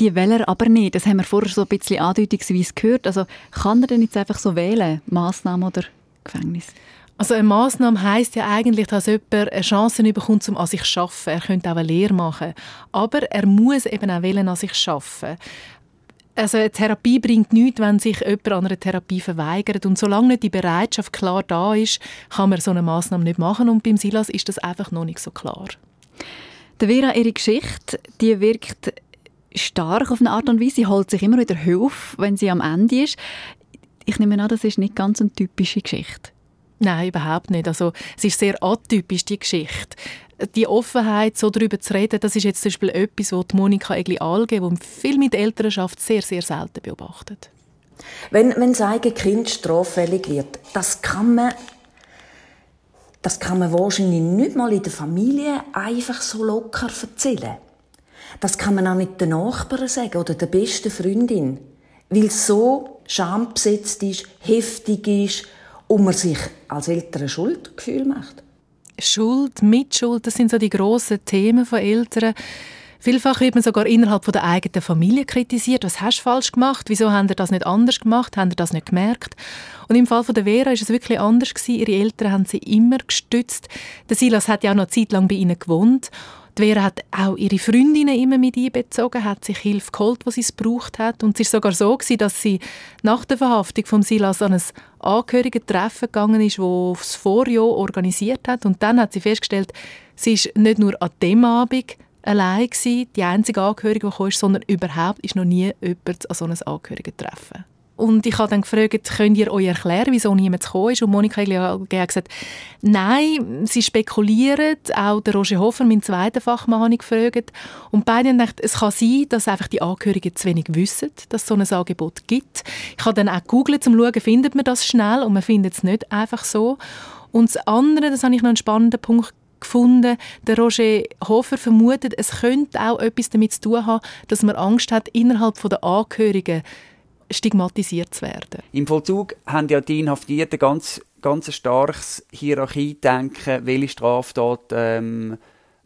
die will er aber nicht. Das haben wir vorher so ein bisschen andeutungsweise gehört. Also kann er denn jetzt einfach so wählen, Massnahme oder Gefängnis? Also eine Massnahme heißt ja eigentlich, dass jemand eine Chance bekommt, um an sich zu arbeiten. Er könnte auch eine Lehre machen. Aber er muss eben auch wählen, an sich zu arbeiten. Also eine Therapie bringt nichts, wenn sich jemand an einer Therapie verweigert. Und solange nicht die Bereitschaft klar da ist, kann man so eine Massnahme nicht machen. Und beim Silas ist das einfach noch nicht so klar. Der Vera, ihre Geschichte, die wirkt stark auf eine Art und Weise. Sie holt sich immer wieder Hilfe, wenn sie am Ende ist. Ich nehme an, das ist nicht ganz eine typische Geschichte. Nein, überhaupt nicht. Also, es ist sehr atypisch, die Geschichte. Die Offenheit, so darüber zu reden, das ist jetzt zum Beispiel etwas, was Monika Egli-Alge, die viel mit Elternschaft sehr, sehr selten beobachtet. Wenn, wenn das eigene Kind straffällig wird, das kann man das kann man wahrscheinlich nicht mal in der Familie einfach so locker erzählen. Das kann man auch nicht den Nachbarn sagen oder der besten Freundin, weil so schambesetzt ist, heftig ist und man sich als Eltern Schuldgefühl macht. Schuld, Mitschuld, das sind so die grossen Themen von Eltern. Vielfach wird man sogar innerhalb der eigenen Familie kritisiert. Was hast du falsch gemacht? Wieso haben ihr das nicht anders gemacht? Haben ihr das nicht gemerkt? Und im Fall von der Vera ist es wirklich anders gewesen. Ihre Eltern haben sie immer gestützt. Der Silas hat ja auch noch eine Zeit lang bei ihnen gewohnt Vera hat auch ihre Freundinnen immer mit einbezogen, hat sich Hilfe geholt, was sie es braucht hat. Und es ist sogar so gewesen, dass sie nach der Verhaftung von Silas an ein Angehörigentreffen gegangen ist, wo das Vorjahr organisiert hat. Und dann hat sie festgestellt, sie ist nicht nur an dem Abend allein gewesen, die einzige Angehörige, die kam, sondern überhaupt ist noch nie jemand an so einem Angehörigentreffen. Und ich habe dann gefragt, könnt ihr euch erklären, wieso niemand gekommen ist? Und Monika hat gesagt, nein, sie spekulieren. Auch der Roger Hofer, mein zweiter Fachmann, habe ich gefragt. Und beide haben gedacht, es kann sein, dass einfach die Angehörigen zu wenig wissen, dass es so ein Angebot gibt. Ich habe dann auch gegoogelt, um zu schauen, findet man das schnell? Und man findet es nicht einfach so. Und das andere, das habe ich noch einen spannenden Punkt gefunden. Der Roger Hofer vermutet, es könnte auch etwas damit zu tun haben, dass man Angst hat, innerhalb der Angehörigen stigmatisiert zu werden. Im Vollzug haben ja die Inhaftierten ganz ganz starkes Hierarchiedenken, welche Straftat ähm,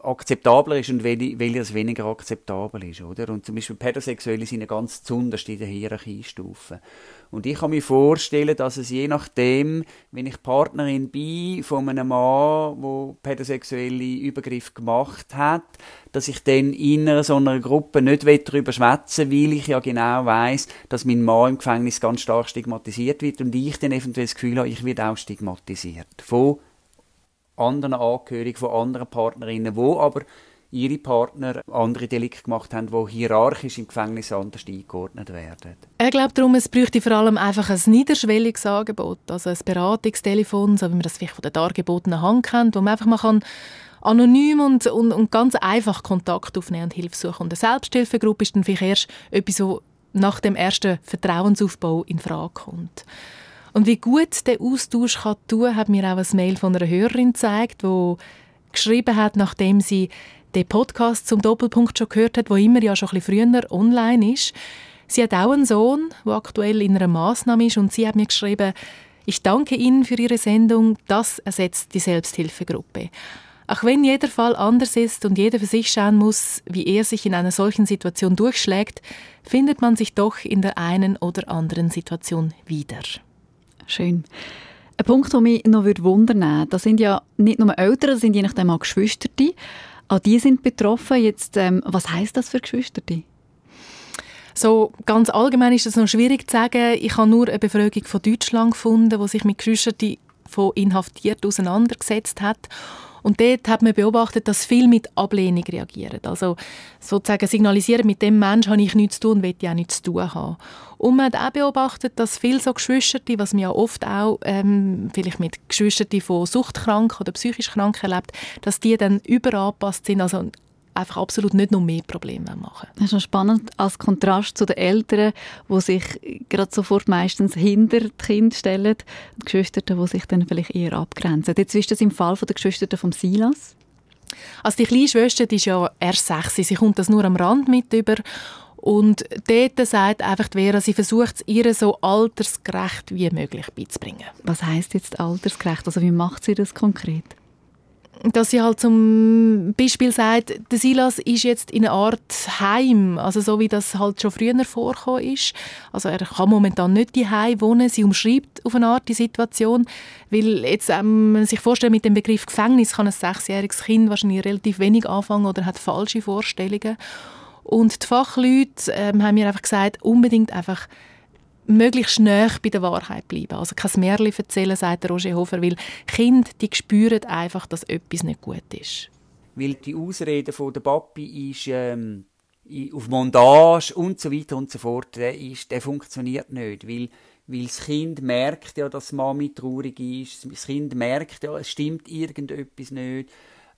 akzeptabler ist und welches weniger akzeptabel ist, oder? Und zum Beispiel Pädosexuelle sind ja ganz zunderst in der Hierarchiestufe. Und ich kann mir vorstellen, dass es je nachdem, wenn ich Partnerin bin von einem Mann, wo pädosexuelle Übergriff gemacht hat, dass ich dann in so einer Gruppe nicht darüber schwätzen weil ich ja genau weiß, dass mein Mann im Gefängnis ganz stark stigmatisiert wird und ich dann eventuell das Gefühl habe, ich werde auch stigmatisiert. Von anderen Angehörigen, von anderen Partnerinnen, wo aber ihre Partner andere Delikte gemacht haben, die hierarchisch im Gefängnis anders eingeordnet werden. Ich glaube darum, es bräuchte vor allem einfach ein niederschwelliges Angebot, also ein Beratungstelefon, so wie man das vielleicht von der dargebotenen Hand kennt, wo man einfach mal kann anonym und, und, und ganz einfach Kontakt aufnehmen und Hilfe suchen. Und eine Selbsthilfegruppe ist dann vielleicht erst etwas, so nach dem ersten Vertrauensaufbau in Frage kommt. Und wie gut der Austausch kann tun, hat mir auch ein Mail von einer Hörerin gezeigt, wo geschrieben hat, nachdem sie den Podcast zum Doppelpunkt schon gehört hat, wo immer ja schon ein bisschen früher online ist. Sie hat auch einen Sohn, der aktuell in einer Maßnahme ist und sie hat mir geschrieben, ich danke Ihnen für Ihre Sendung, das ersetzt die Selbsthilfegruppe. Auch wenn jeder Fall anders ist und jeder für sich schauen muss, wie er sich in einer solchen Situation durchschlägt, findet man sich doch in der einen oder anderen Situation wieder. Schön. Ein Punkt, der mich noch wundern würde, das sind ja nicht nur Eltern, das sind je nachdem auch Geschwister. Auch die sind betroffen. Jetzt, ähm, was heißt das für Geschwister? So ganz allgemein ist es noch schwierig zu sagen. Ich habe nur eine Befragung von Deutschland gefunden, wo sich mit Geschwistern von Inhaftierten auseinandergesetzt hat. Und dort hat man beobachtet, dass viel mit Ablehnung reagieren. Also sozusagen signalisieren, mit dem Menschen habe ich nichts zu tun und will ja auch nichts zu tun haben. Und man hat auch beobachtet, dass viele so Geschwister, was man ja oft auch ähm, vielleicht mit Geschwistern von Suchtkranken oder psychisch Kranken erlebt, dass die dann überangepasst sind, also einfach absolut nicht noch mehr Probleme machen. Das ist noch spannend als Kontrast zu den Eltern, die sich gerade sofort meistens hinter die Kinder stellen, die Geschwister, die sich dann vielleicht eher abgrenzen. Jetzt ist das im Fall der Geschwister von Silas. Also die kleine Schwester die ist ja erst sechs, sie kommt das nur am Rand mit über und dort sagt einfach Vera, sie versucht es ihr so altersgerecht wie möglich beizubringen. Was heißt jetzt altersgerecht? Also wie macht sie das konkret? Dass sie halt zum Beispiel sagt, der Silas ist jetzt in einer Art Heim, also so wie das halt schon früher vorgekommen ist. Also er kann momentan nicht die Heim wohnen. Sie umschreibt auf eine Art die Situation, weil jetzt ähm, man sich vorstellt mit dem Begriff Gefängnis kann ein sechsjähriges Kind wahrscheinlich relativ wenig anfangen oder hat falsche Vorstellungen. Und die Fachleute ähm, haben mir einfach gesagt, unbedingt einfach möglichst näher bei der Wahrheit bleiben. Also kein Märchen erzählen, sagt Roger Hofer, weil Kinder, die spüren einfach, dass etwas nicht gut ist. Weil die Ausrede von der Papi ist ähm, auf Montage und so weiter und so fort, der, ist, der funktioniert nicht, weil weil das Kind merkt ja, dass Mami traurig ist, das Kind merkt ja, es stimmt irgendetwas nicht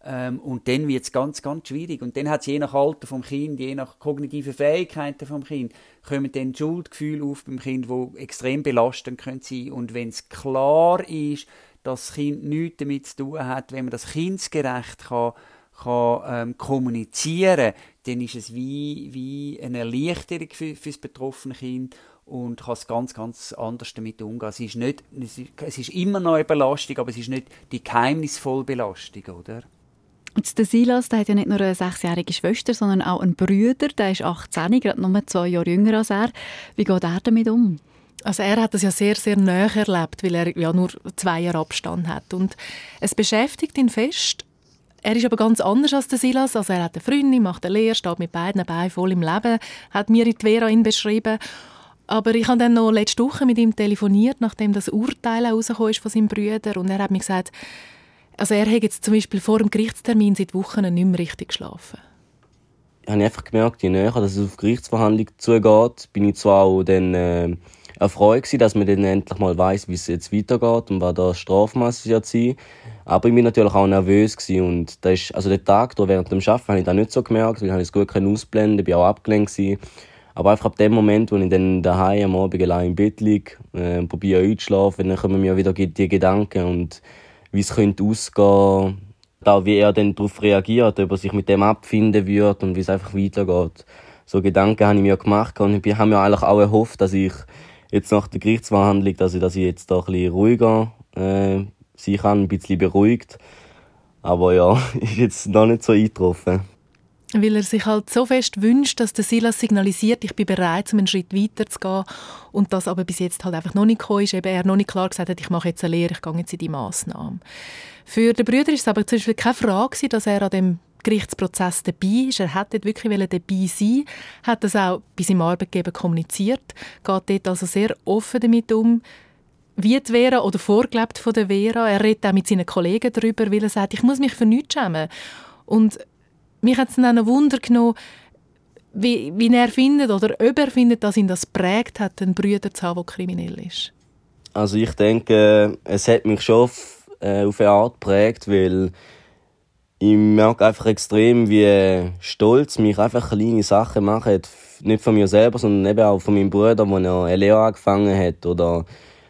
ähm, und dann wird es ganz, ganz schwierig. Und dann hat es je nach Alter vom Kind, je nach kognitiven Fähigkeiten vom Kind, kommen dann Schuldgefühle auf beim Kind, wo extrem belastend können sein. Und wenn es klar ist, dass das Kind nichts damit zu tun hat, wenn man das kindgerecht kann, kann ähm, kommunizieren, dann ist es wie, wie eine Erleichterung für, für das betroffene Kind und kann es ganz, ganz anders damit umgehen. Es ist, nicht, es ist, es ist immer noch eine Belastung, aber es ist nicht die geheimnisvolle Belastung, oder? Jetzt der Silas, der hat ja nicht nur eine sechsjährige Schwester, sondern auch einen Bruder, der ist 18, gerade nur zwei Jahre jünger als er. Wie geht er damit um? Also er hat das ja sehr, sehr näher erlebt, weil er ja nur zwei Jahre Abstand hat. Und es beschäftigt ihn fest. Er ist aber ganz anders als der Silas. Also er hat eine Freundin, macht eine Lehre, steht mit beiden Beinen voll im Leben, hat mir in Vera ihn beschrieben. Aber ich habe dann noch letzte Woche mit ihm telefoniert, nachdem das Urteil herausgekommen ist von seinem Bruder. Und er hat mir gesagt, also er hat jetzt zum Beispiel vor dem Gerichtstermin seit Wochen nicht mehr richtig geschlafen. Ich habe einfach gemerkt, je näher dass es auf Gerichtsverhandlung zugeht, bin ich zwar auch dann äh, erfreut dass man dann endlich mal weiß, wie es jetzt weitergeht und was da Strafmaß wird sein. Aber ich bin natürlich auch nervös gewesen und das ist, also den Tag da während dem Arbeiten habe ich das nicht so gemerkt, weil ich es gut ausblenden, bin auch abgelenkt gewesen. Aber einfach ab dem Moment, wo ich dann daheim am Abend allein im Bett liege, äh, probiere einzuschlafen, dann kommen mir wieder die Gedanken und wie es könnte ausgehen da wie er dann darauf reagiert, ob er sich mit dem abfinden wird und wie es einfach weitergeht. So Gedanken habe ich mir gemacht und ich habe mir eigentlich auch erhofft, dass ich jetzt nach der Gerichtsverhandlung, dass ich, dass ich jetzt da ein ruhiger äh, sein kann, ein bisschen beruhigt. Aber ja, ist jetzt noch nicht so eingetroffen. Weil er sich halt so fest wünscht, dass der Silas signalisiert, ich bin bereit, um einen Schritt weiter zu gehen. Und das aber bis jetzt halt einfach noch nicht gekommen ist. Eben er noch nicht klar gesagt hat, ich mache jetzt eine Lehre, ich gehe jetzt in die Massnahme. Für den Brüder ist es aber zum Beispiel keine Frage, dass er an dem Gerichtsprozess dabei ist. Er hätte wirklich dabei sein hat das auch bei seinem Arbeitgeber kommuniziert, geht dort also sehr offen damit um, wie die Vera oder vorgelebt von der Vera. Er redet auch mit seinen Kollegen darüber, weil er sagt, ich muss mich für nichts schämen. Und mich hat es dann noch Wunder genommen, wie, wie er findet oder ob er findet, dass ihn das prägt hat, einen Bruder zu haben, der kriminell ist. Also ich denke, es hat mich schon auf, äh, auf eine Art geprägt, weil ich merke einfach extrem, wie stolz mich einfach kleine Sachen machen. Nicht von mir selber, sondern eben auch von meinem Bruder, der eine Lehre angefangen hat. Oder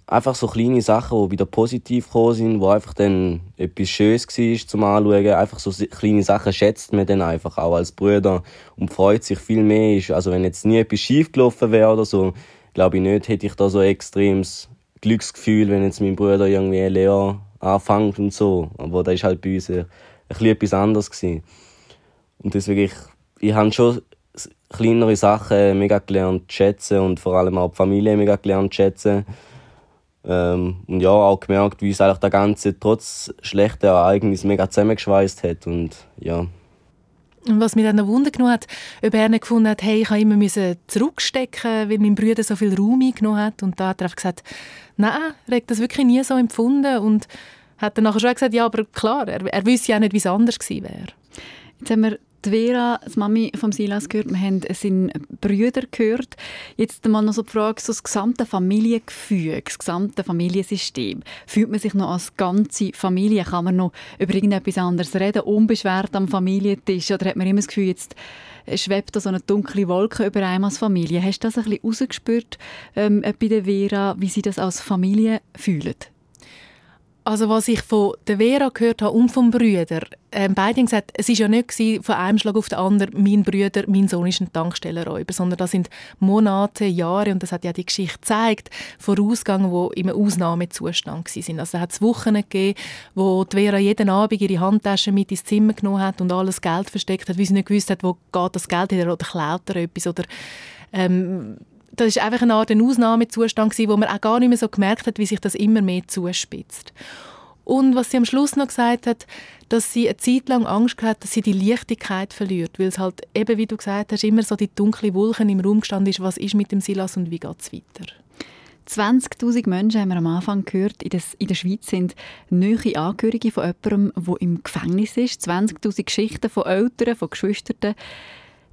einfach so kleine Sachen, die wieder positiv gekommen sind, wo einfach dann etwas Schönes war zum Anschauen. Einfach so kleine Sachen schätzt man dann einfach auch als Bruder und freut sich viel mehr. Also wenn jetzt nie etwas schief gelaufen wäre oder so, glaube ich nicht, hätte ich da so ein extremes Glücksgefühl, wenn jetzt mein Bruder irgendwie eine Lehre anfängt und so. Aber da ist halt bei uns ein etwas anderes gewesen. Und deswegen, ich, ich habe schon kleinere Sachen mega gelernt zu schätzen und vor allem auch die Familie mega gelernt zu schätzen. Ähm, und ja, auch gemerkt, wie es eigentlich der ganze trotz schlechter Ereignisse mega zusammengeschweißt hat und ja. Und was mich dann noch Wunder genommen hat, ob er nicht gefunden hat, hey, ich habe immer zurückstecken, weil mein Bruder so viel Raum eingenommen hat. Und da hat er einfach gesagt, nein, er hat das wirklich nie so empfunden und hat dann nachher schon gesagt, ja, aber klar, er, er wüsste ja nicht, wie es anders gewesen wäre. Jetzt haben wir die Vera, die Mami von Silas, gehört. Wir haben seine Brüder gehört. Jetzt mal noch so die Frage, so das gesamte Familiengefüge, das gesamte Familiensystem. Fühlt man sich noch als ganze Familie? Kann man noch über irgendetwas anderes reden, unbeschwert am Familientisch? Oder hat man immer das Gefühl, jetzt schwebt da so eine dunkle Wolke über einem als Familie? Hast du das ein bisschen rausgespürt ähm, bei der Vera, wie sie das als Familie fühlen? Also was ich von der Vera gehört habe und vom Brüder, ähm, beide haben gesagt, es ist ja nicht gewesen, von einem Schlag auf den anderen, mein Brüder, mein Sohn ist ein Tankstellenräuber, sondern das sind Monate, Jahre und das hat ja die Geschichte gezeigt, vorausgegangen, wo im Ausnahmezustand sind. Also hat es Wochen gegeben, wo die Vera jeden Abend ihre Handtasche mit ins Zimmer genommen hat und alles Geld versteckt hat, weil sie nicht gewusst hat, wo geht das Geld hin oder klaut er etwas oder ähm, das ist einfach eine Art Ausnahmezustand gewesen, wo man auch gar nicht mehr so gemerkt hat, wie sich das immer mehr zuspitzt. Und was sie am Schluss noch gesagt hat, dass sie eine Zeit lang Angst hat, dass sie die Leichtigkeit verliert, weil es halt eben, wie du gesagt hast, immer so die dunkle Wolken im Raum gestanden ist, was ist mit dem Silas und wie geht es weiter. 20'000 Menschen, haben wir am Anfang gehört, in, des, in der Schweiz sind neue Angehörige von jemandem, der im Gefängnis ist. 20'000 Geschichten von Eltern, von Geschwistern.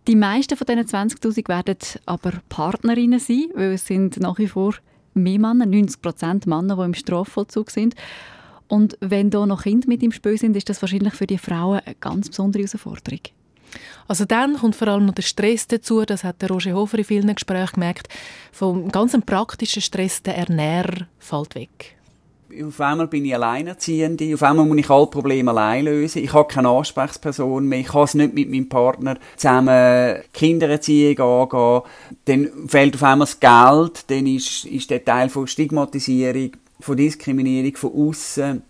Die meisten von diesen 20'000 werden aber Partnerinnen sein, weil es sind nach wie vor mehr Männer, 90 Prozent Männer, die im Strafvollzug sind. Und wenn da noch Kinder mit im Spiel sind, ist das wahrscheinlich für die Frauen eine ganz besondere Herausforderung. Also dann kommt vor allem noch der Stress dazu, das hat der Roger Hofer in vielen Gesprächen gemerkt, vom ganz praktischen Stress, der Ernährer fällt weg auf einmal bin ich Alleinerziehende, auf einmal muss ich alle Probleme allein lösen, ich habe keine Ansprechperson mehr, ich kann es nicht mit meinem Partner zusammen Kindererziehung angehen, dann fehlt auf einmal das Geld, dann ist, ist der Teil von Stigmatisierung, von Diskriminierung von außen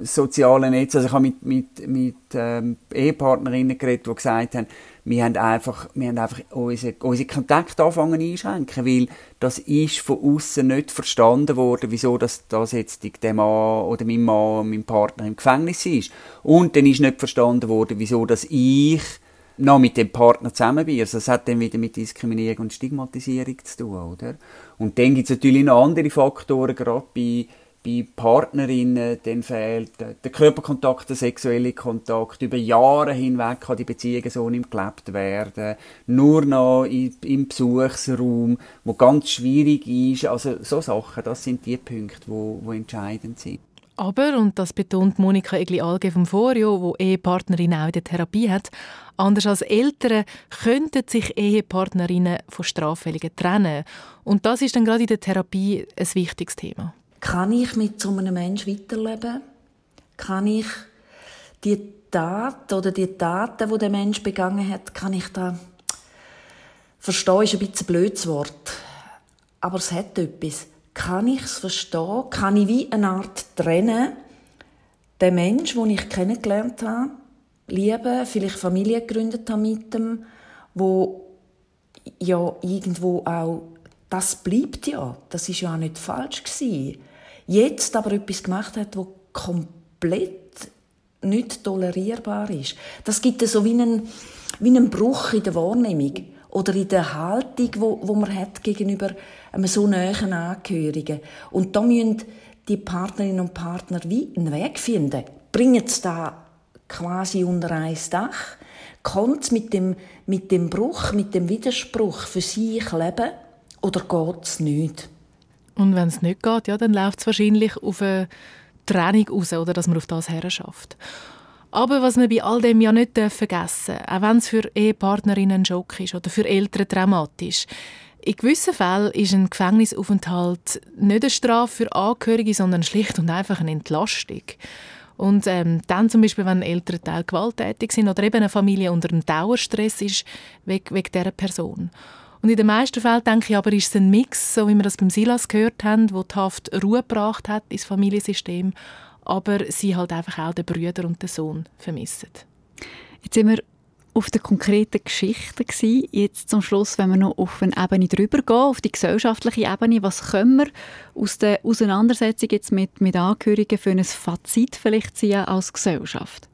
soziale Netz. Also ich habe mit, mit, mit ähm, Ehepartnerinnen geredet, die gesagt haben, wir haben einfach, wir haben einfach unsere, unsere Kontakte anfangen einschränken, weil das ist von außen nicht verstanden worden, wieso das, das jetzt der Mann oder mein Mann, mein Partner im Gefängnis ist. Und dann ist nicht verstanden worden, wieso das ich noch mit dem Partner zusammen bin. Also das hat dann wieder mit Diskriminierung und Stigmatisierung zu tun, oder? Und dann gibt es natürlich noch andere Faktoren, gerade bei bei Partnerinnen dann fehlt der Körperkontakt, der sexuelle Kontakt. Über Jahre hinweg kann die Beziehung so nicht gelebt werden. Nur noch im Besuchsraum, wo ganz schwierig ist. Also so Sachen, das sind die Punkte, wo, wo entscheidend sind. Aber, und das betont Monika Egli-Alge vom Forio, wo Ehepartnerin auch in der Therapie hat, anders als Eltern könnten sich Ehepartnerinnen von Straffälligen trennen. Und das ist dann gerade in der Therapie ein wichtiges Thema. Kann ich mit so einem Menschen weiterleben? Kann ich die Tat oder die Taten, die der Mensch begangen hat, kann ich da verstehen, ist ein bisschen ein blödes Wort. aber es hat etwas. Kann ich es verstehen? Kann ich wie eine Art trennen, den Mensch, den ich kennengelernt habe, lieben, vielleicht Familie gegründet habe mit dem, wo ja irgendwo auch, das bleibt ja, das ist ja auch nicht falsch gewesen. Jetzt aber etwas gemacht hat, wo komplett nicht tolerierbar ist. Das gibt so wie einen, wie einen Bruch in der Wahrnehmung oder in der Haltung, wo, wo man hat gegenüber einem so nahen Angehörigen. Und da müssen die Partnerinnen und Partner wie einen Weg finden. Bringen es da quasi unter ein Dach? Kommt mit dem, mit dem Bruch, mit dem Widerspruch für sich leben? Oder geht es nicht? Und wenn es nicht geht, ja, dann läuft es wahrscheinlich auf eine Trennung raus, oder dass man auf das her schafft. Aber was wir bei all dem ja nicht vergessen dürfen, auch wenn es für Ehepartnerinnen ein Schock ist oder für Eltern dramatisch, in gewissen Fällen ist ein Gefängnisaufenthalt nicht eine Strafe für Angehörige, sondern schlicht und einfach eine Entlastung. Und ähm, dann zum Beispiel, wenn Elternteile gewalttätig sind oder eben eine Familie unter einem Dauerstress ist, wegen, wegen dieser Person. Und in den meisten Fällen, denke ich, aber ist es ein Mix, so wie wir das beim Silas gehört haben, wo die Haft Ruhe gebracht hat ins Familiensystem, aber sie halt einfach auch den Brüder und den Sohn vermissen. Jetzt sind wir auf der konkreten Geschichte gewesen. Jetzt zum Schluss, wenn wir noch auf eine Ebene drüber gehen, auf die gesellschaftliche Ebene, was können wir aus der Auseinandersetzung jetzt mit, mit Angehörigen für ein Fazit vielleicht ziehen als Gesellschaft?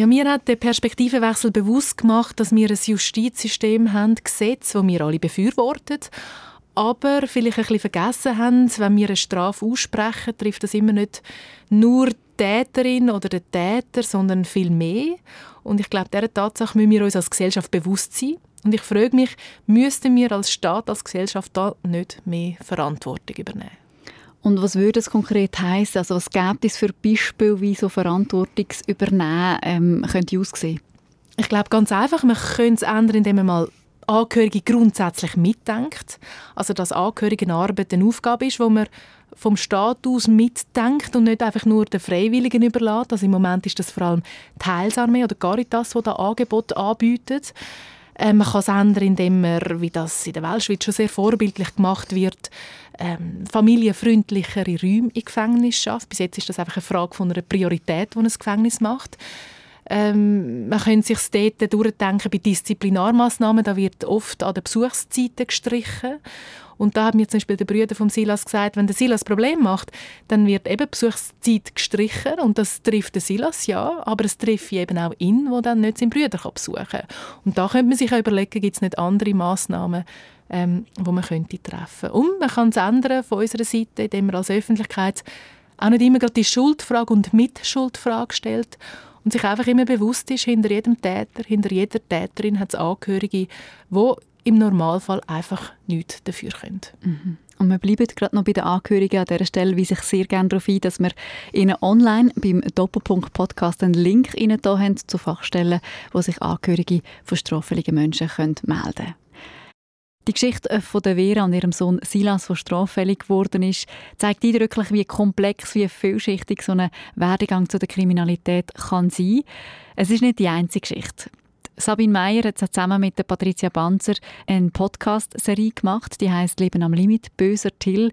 Ja, mir hat der Perspektivenwechsel bewusst gemacht, dass wir ein Justizsystem haben, Gesetz, das wir alle befürworten, aber vielleicht ein bisschen vergessen haben, wenn wir eine Strafe aussprechen, trifft das immer nicht nur die Täterin oder den Täter, sondern viel mehr. Und ich glaube, dieser Tatsache müssen wir uns als Gesellschaft bewusst sein. Und ich frage mich, müssten wir als Staat, als Gesellschaft da nicht mehr Verantwortung übernehmen? Und was würde es konkret heißen? Also was gibt es für Beispiele, wie so Verantwortungsübernehmen ähm, könnte aussehen? Ich glaube ganz einfach, man könnte es ändern, indem man mal Angehörige grundsätzlich mitdenkt. Also dass Angehörigenarbeit eine Aufgabe ist, wo man vom Staat aus mitdenkt und nicht einfach nur den Freiwilligen überlässt. Also im Moment ist das vor allem die Heilsarmee oder Caritas, die da Angebote anbietet. Ähm, man kann es ändern, indem man, wie das in der Weltschweiz schon sehr vorbildlich gemacht wird, ähm, familienfreundlichere Räume im Gefängnis schafft. Bis jetzt ist das einfach eine Frage von einer Priorität, die ein Gefängnis macht. Ähm, man könnte sich dort durchdenken bei Disziplinarmaßnahmen. Da wird oft an den Besuchszeiten gestrichen. Und da haben mir zum Beispiel der Brüder vom Silas gesagt, wenn der Silas Problem macht, dann wird eben Besuchszeit gestrichen und das trifft den Silas ja, aber es trifft eben auch ihn, der dann nicht seinen Brüder besuchen kann. Und da könnte man sich auch überlegen, gibt es nicht andere Massnahmen, ähm, wo man könnte treffen. Und man kann es ändern von unserer Seite, indem man als Öffentlichkeit auch nicht immer gerade die Schuldfrage und Mitschuldfrage stellt und sich einfach immer bewusst ist, hinter jedem Täter, hinter jeder Täterin hat es Angehörige, die im Normalfall einfach nichts dafür können. Mhm. Und wir bleiben gerade noch bei den Angehörigen an dieser Stelle, wie sich sehr gerne darauf ein, dass wir Ihnen online beim Doppelpunkt Podcast einen Link Ihnen da haben zu Fachstellen, wo sich Angehörige von straffälligen Menschen können melden können. Die Geschichte äh, von der Vera und ihrem Sohn Silas, der straffällig geworden ist, zeigt eindrücklich, wie komplex, wie vielschichtig so ein Werdegang zu der Kriminalität kann sein. Es ist nicht die einzige Geschichte. Sabine Meyer hat zusammen mit der Patricia Banzer eine Podcast-Serie gemacht, die heißt Leben am Limit, böser Till.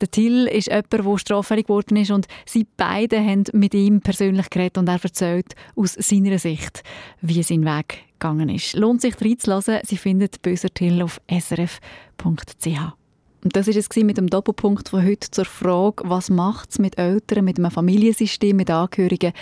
Der Till ist jemand, der straffällig geworden ist und sie beide haben mit ihm persönlich geredet und er erzählt aus seiner Sicht, wie sein Weg gegangen ist. Lohnt sich reinzulassen. Sie findet «Böser Till» auf srf.ch. Und das war es mit dem Doppelpunkt von heute zur Frage, was macht es mit Eltern, mit einem Familiensystem, mit Angehörigen,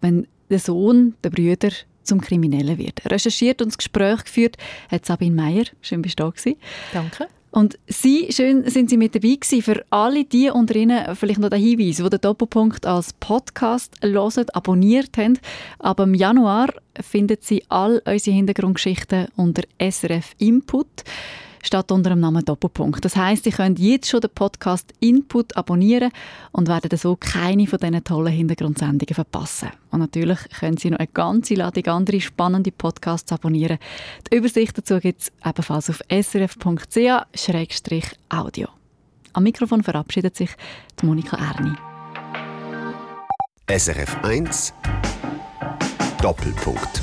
wenn der Sohn, der Brüder zum Kriminellen wird. Recherchiert und das Gespräch geführt hat Sabine Meyer. Schön, bist du da Danke. Und Sie, schön sind Sie mit dabei gewesen. Für alle die unter Ihnen vielleicht noch der Hinweis, die den Doppelpunkt als Podcast hören, abonniert haben. Aber im Januar finden Sie all unsere Hintergrundgeschichten unter SRF Input statt unter dem Namen Doppelpunkt. Das heißt, Sie können jetzt schon den Podcast Input abonnieren und werden so keine von diesen tollen Hintergrundsendungen verpassen. Und natürlich können Sie noch eine ganze Ladung andere spannende Podcasts abonnieren. Die Übersicht dazu gibt es ebenfalls auf srf.ch-audio. Am Mikrofon verabschiedet sich die Monika Erni. SRF 1 Doppelpunkt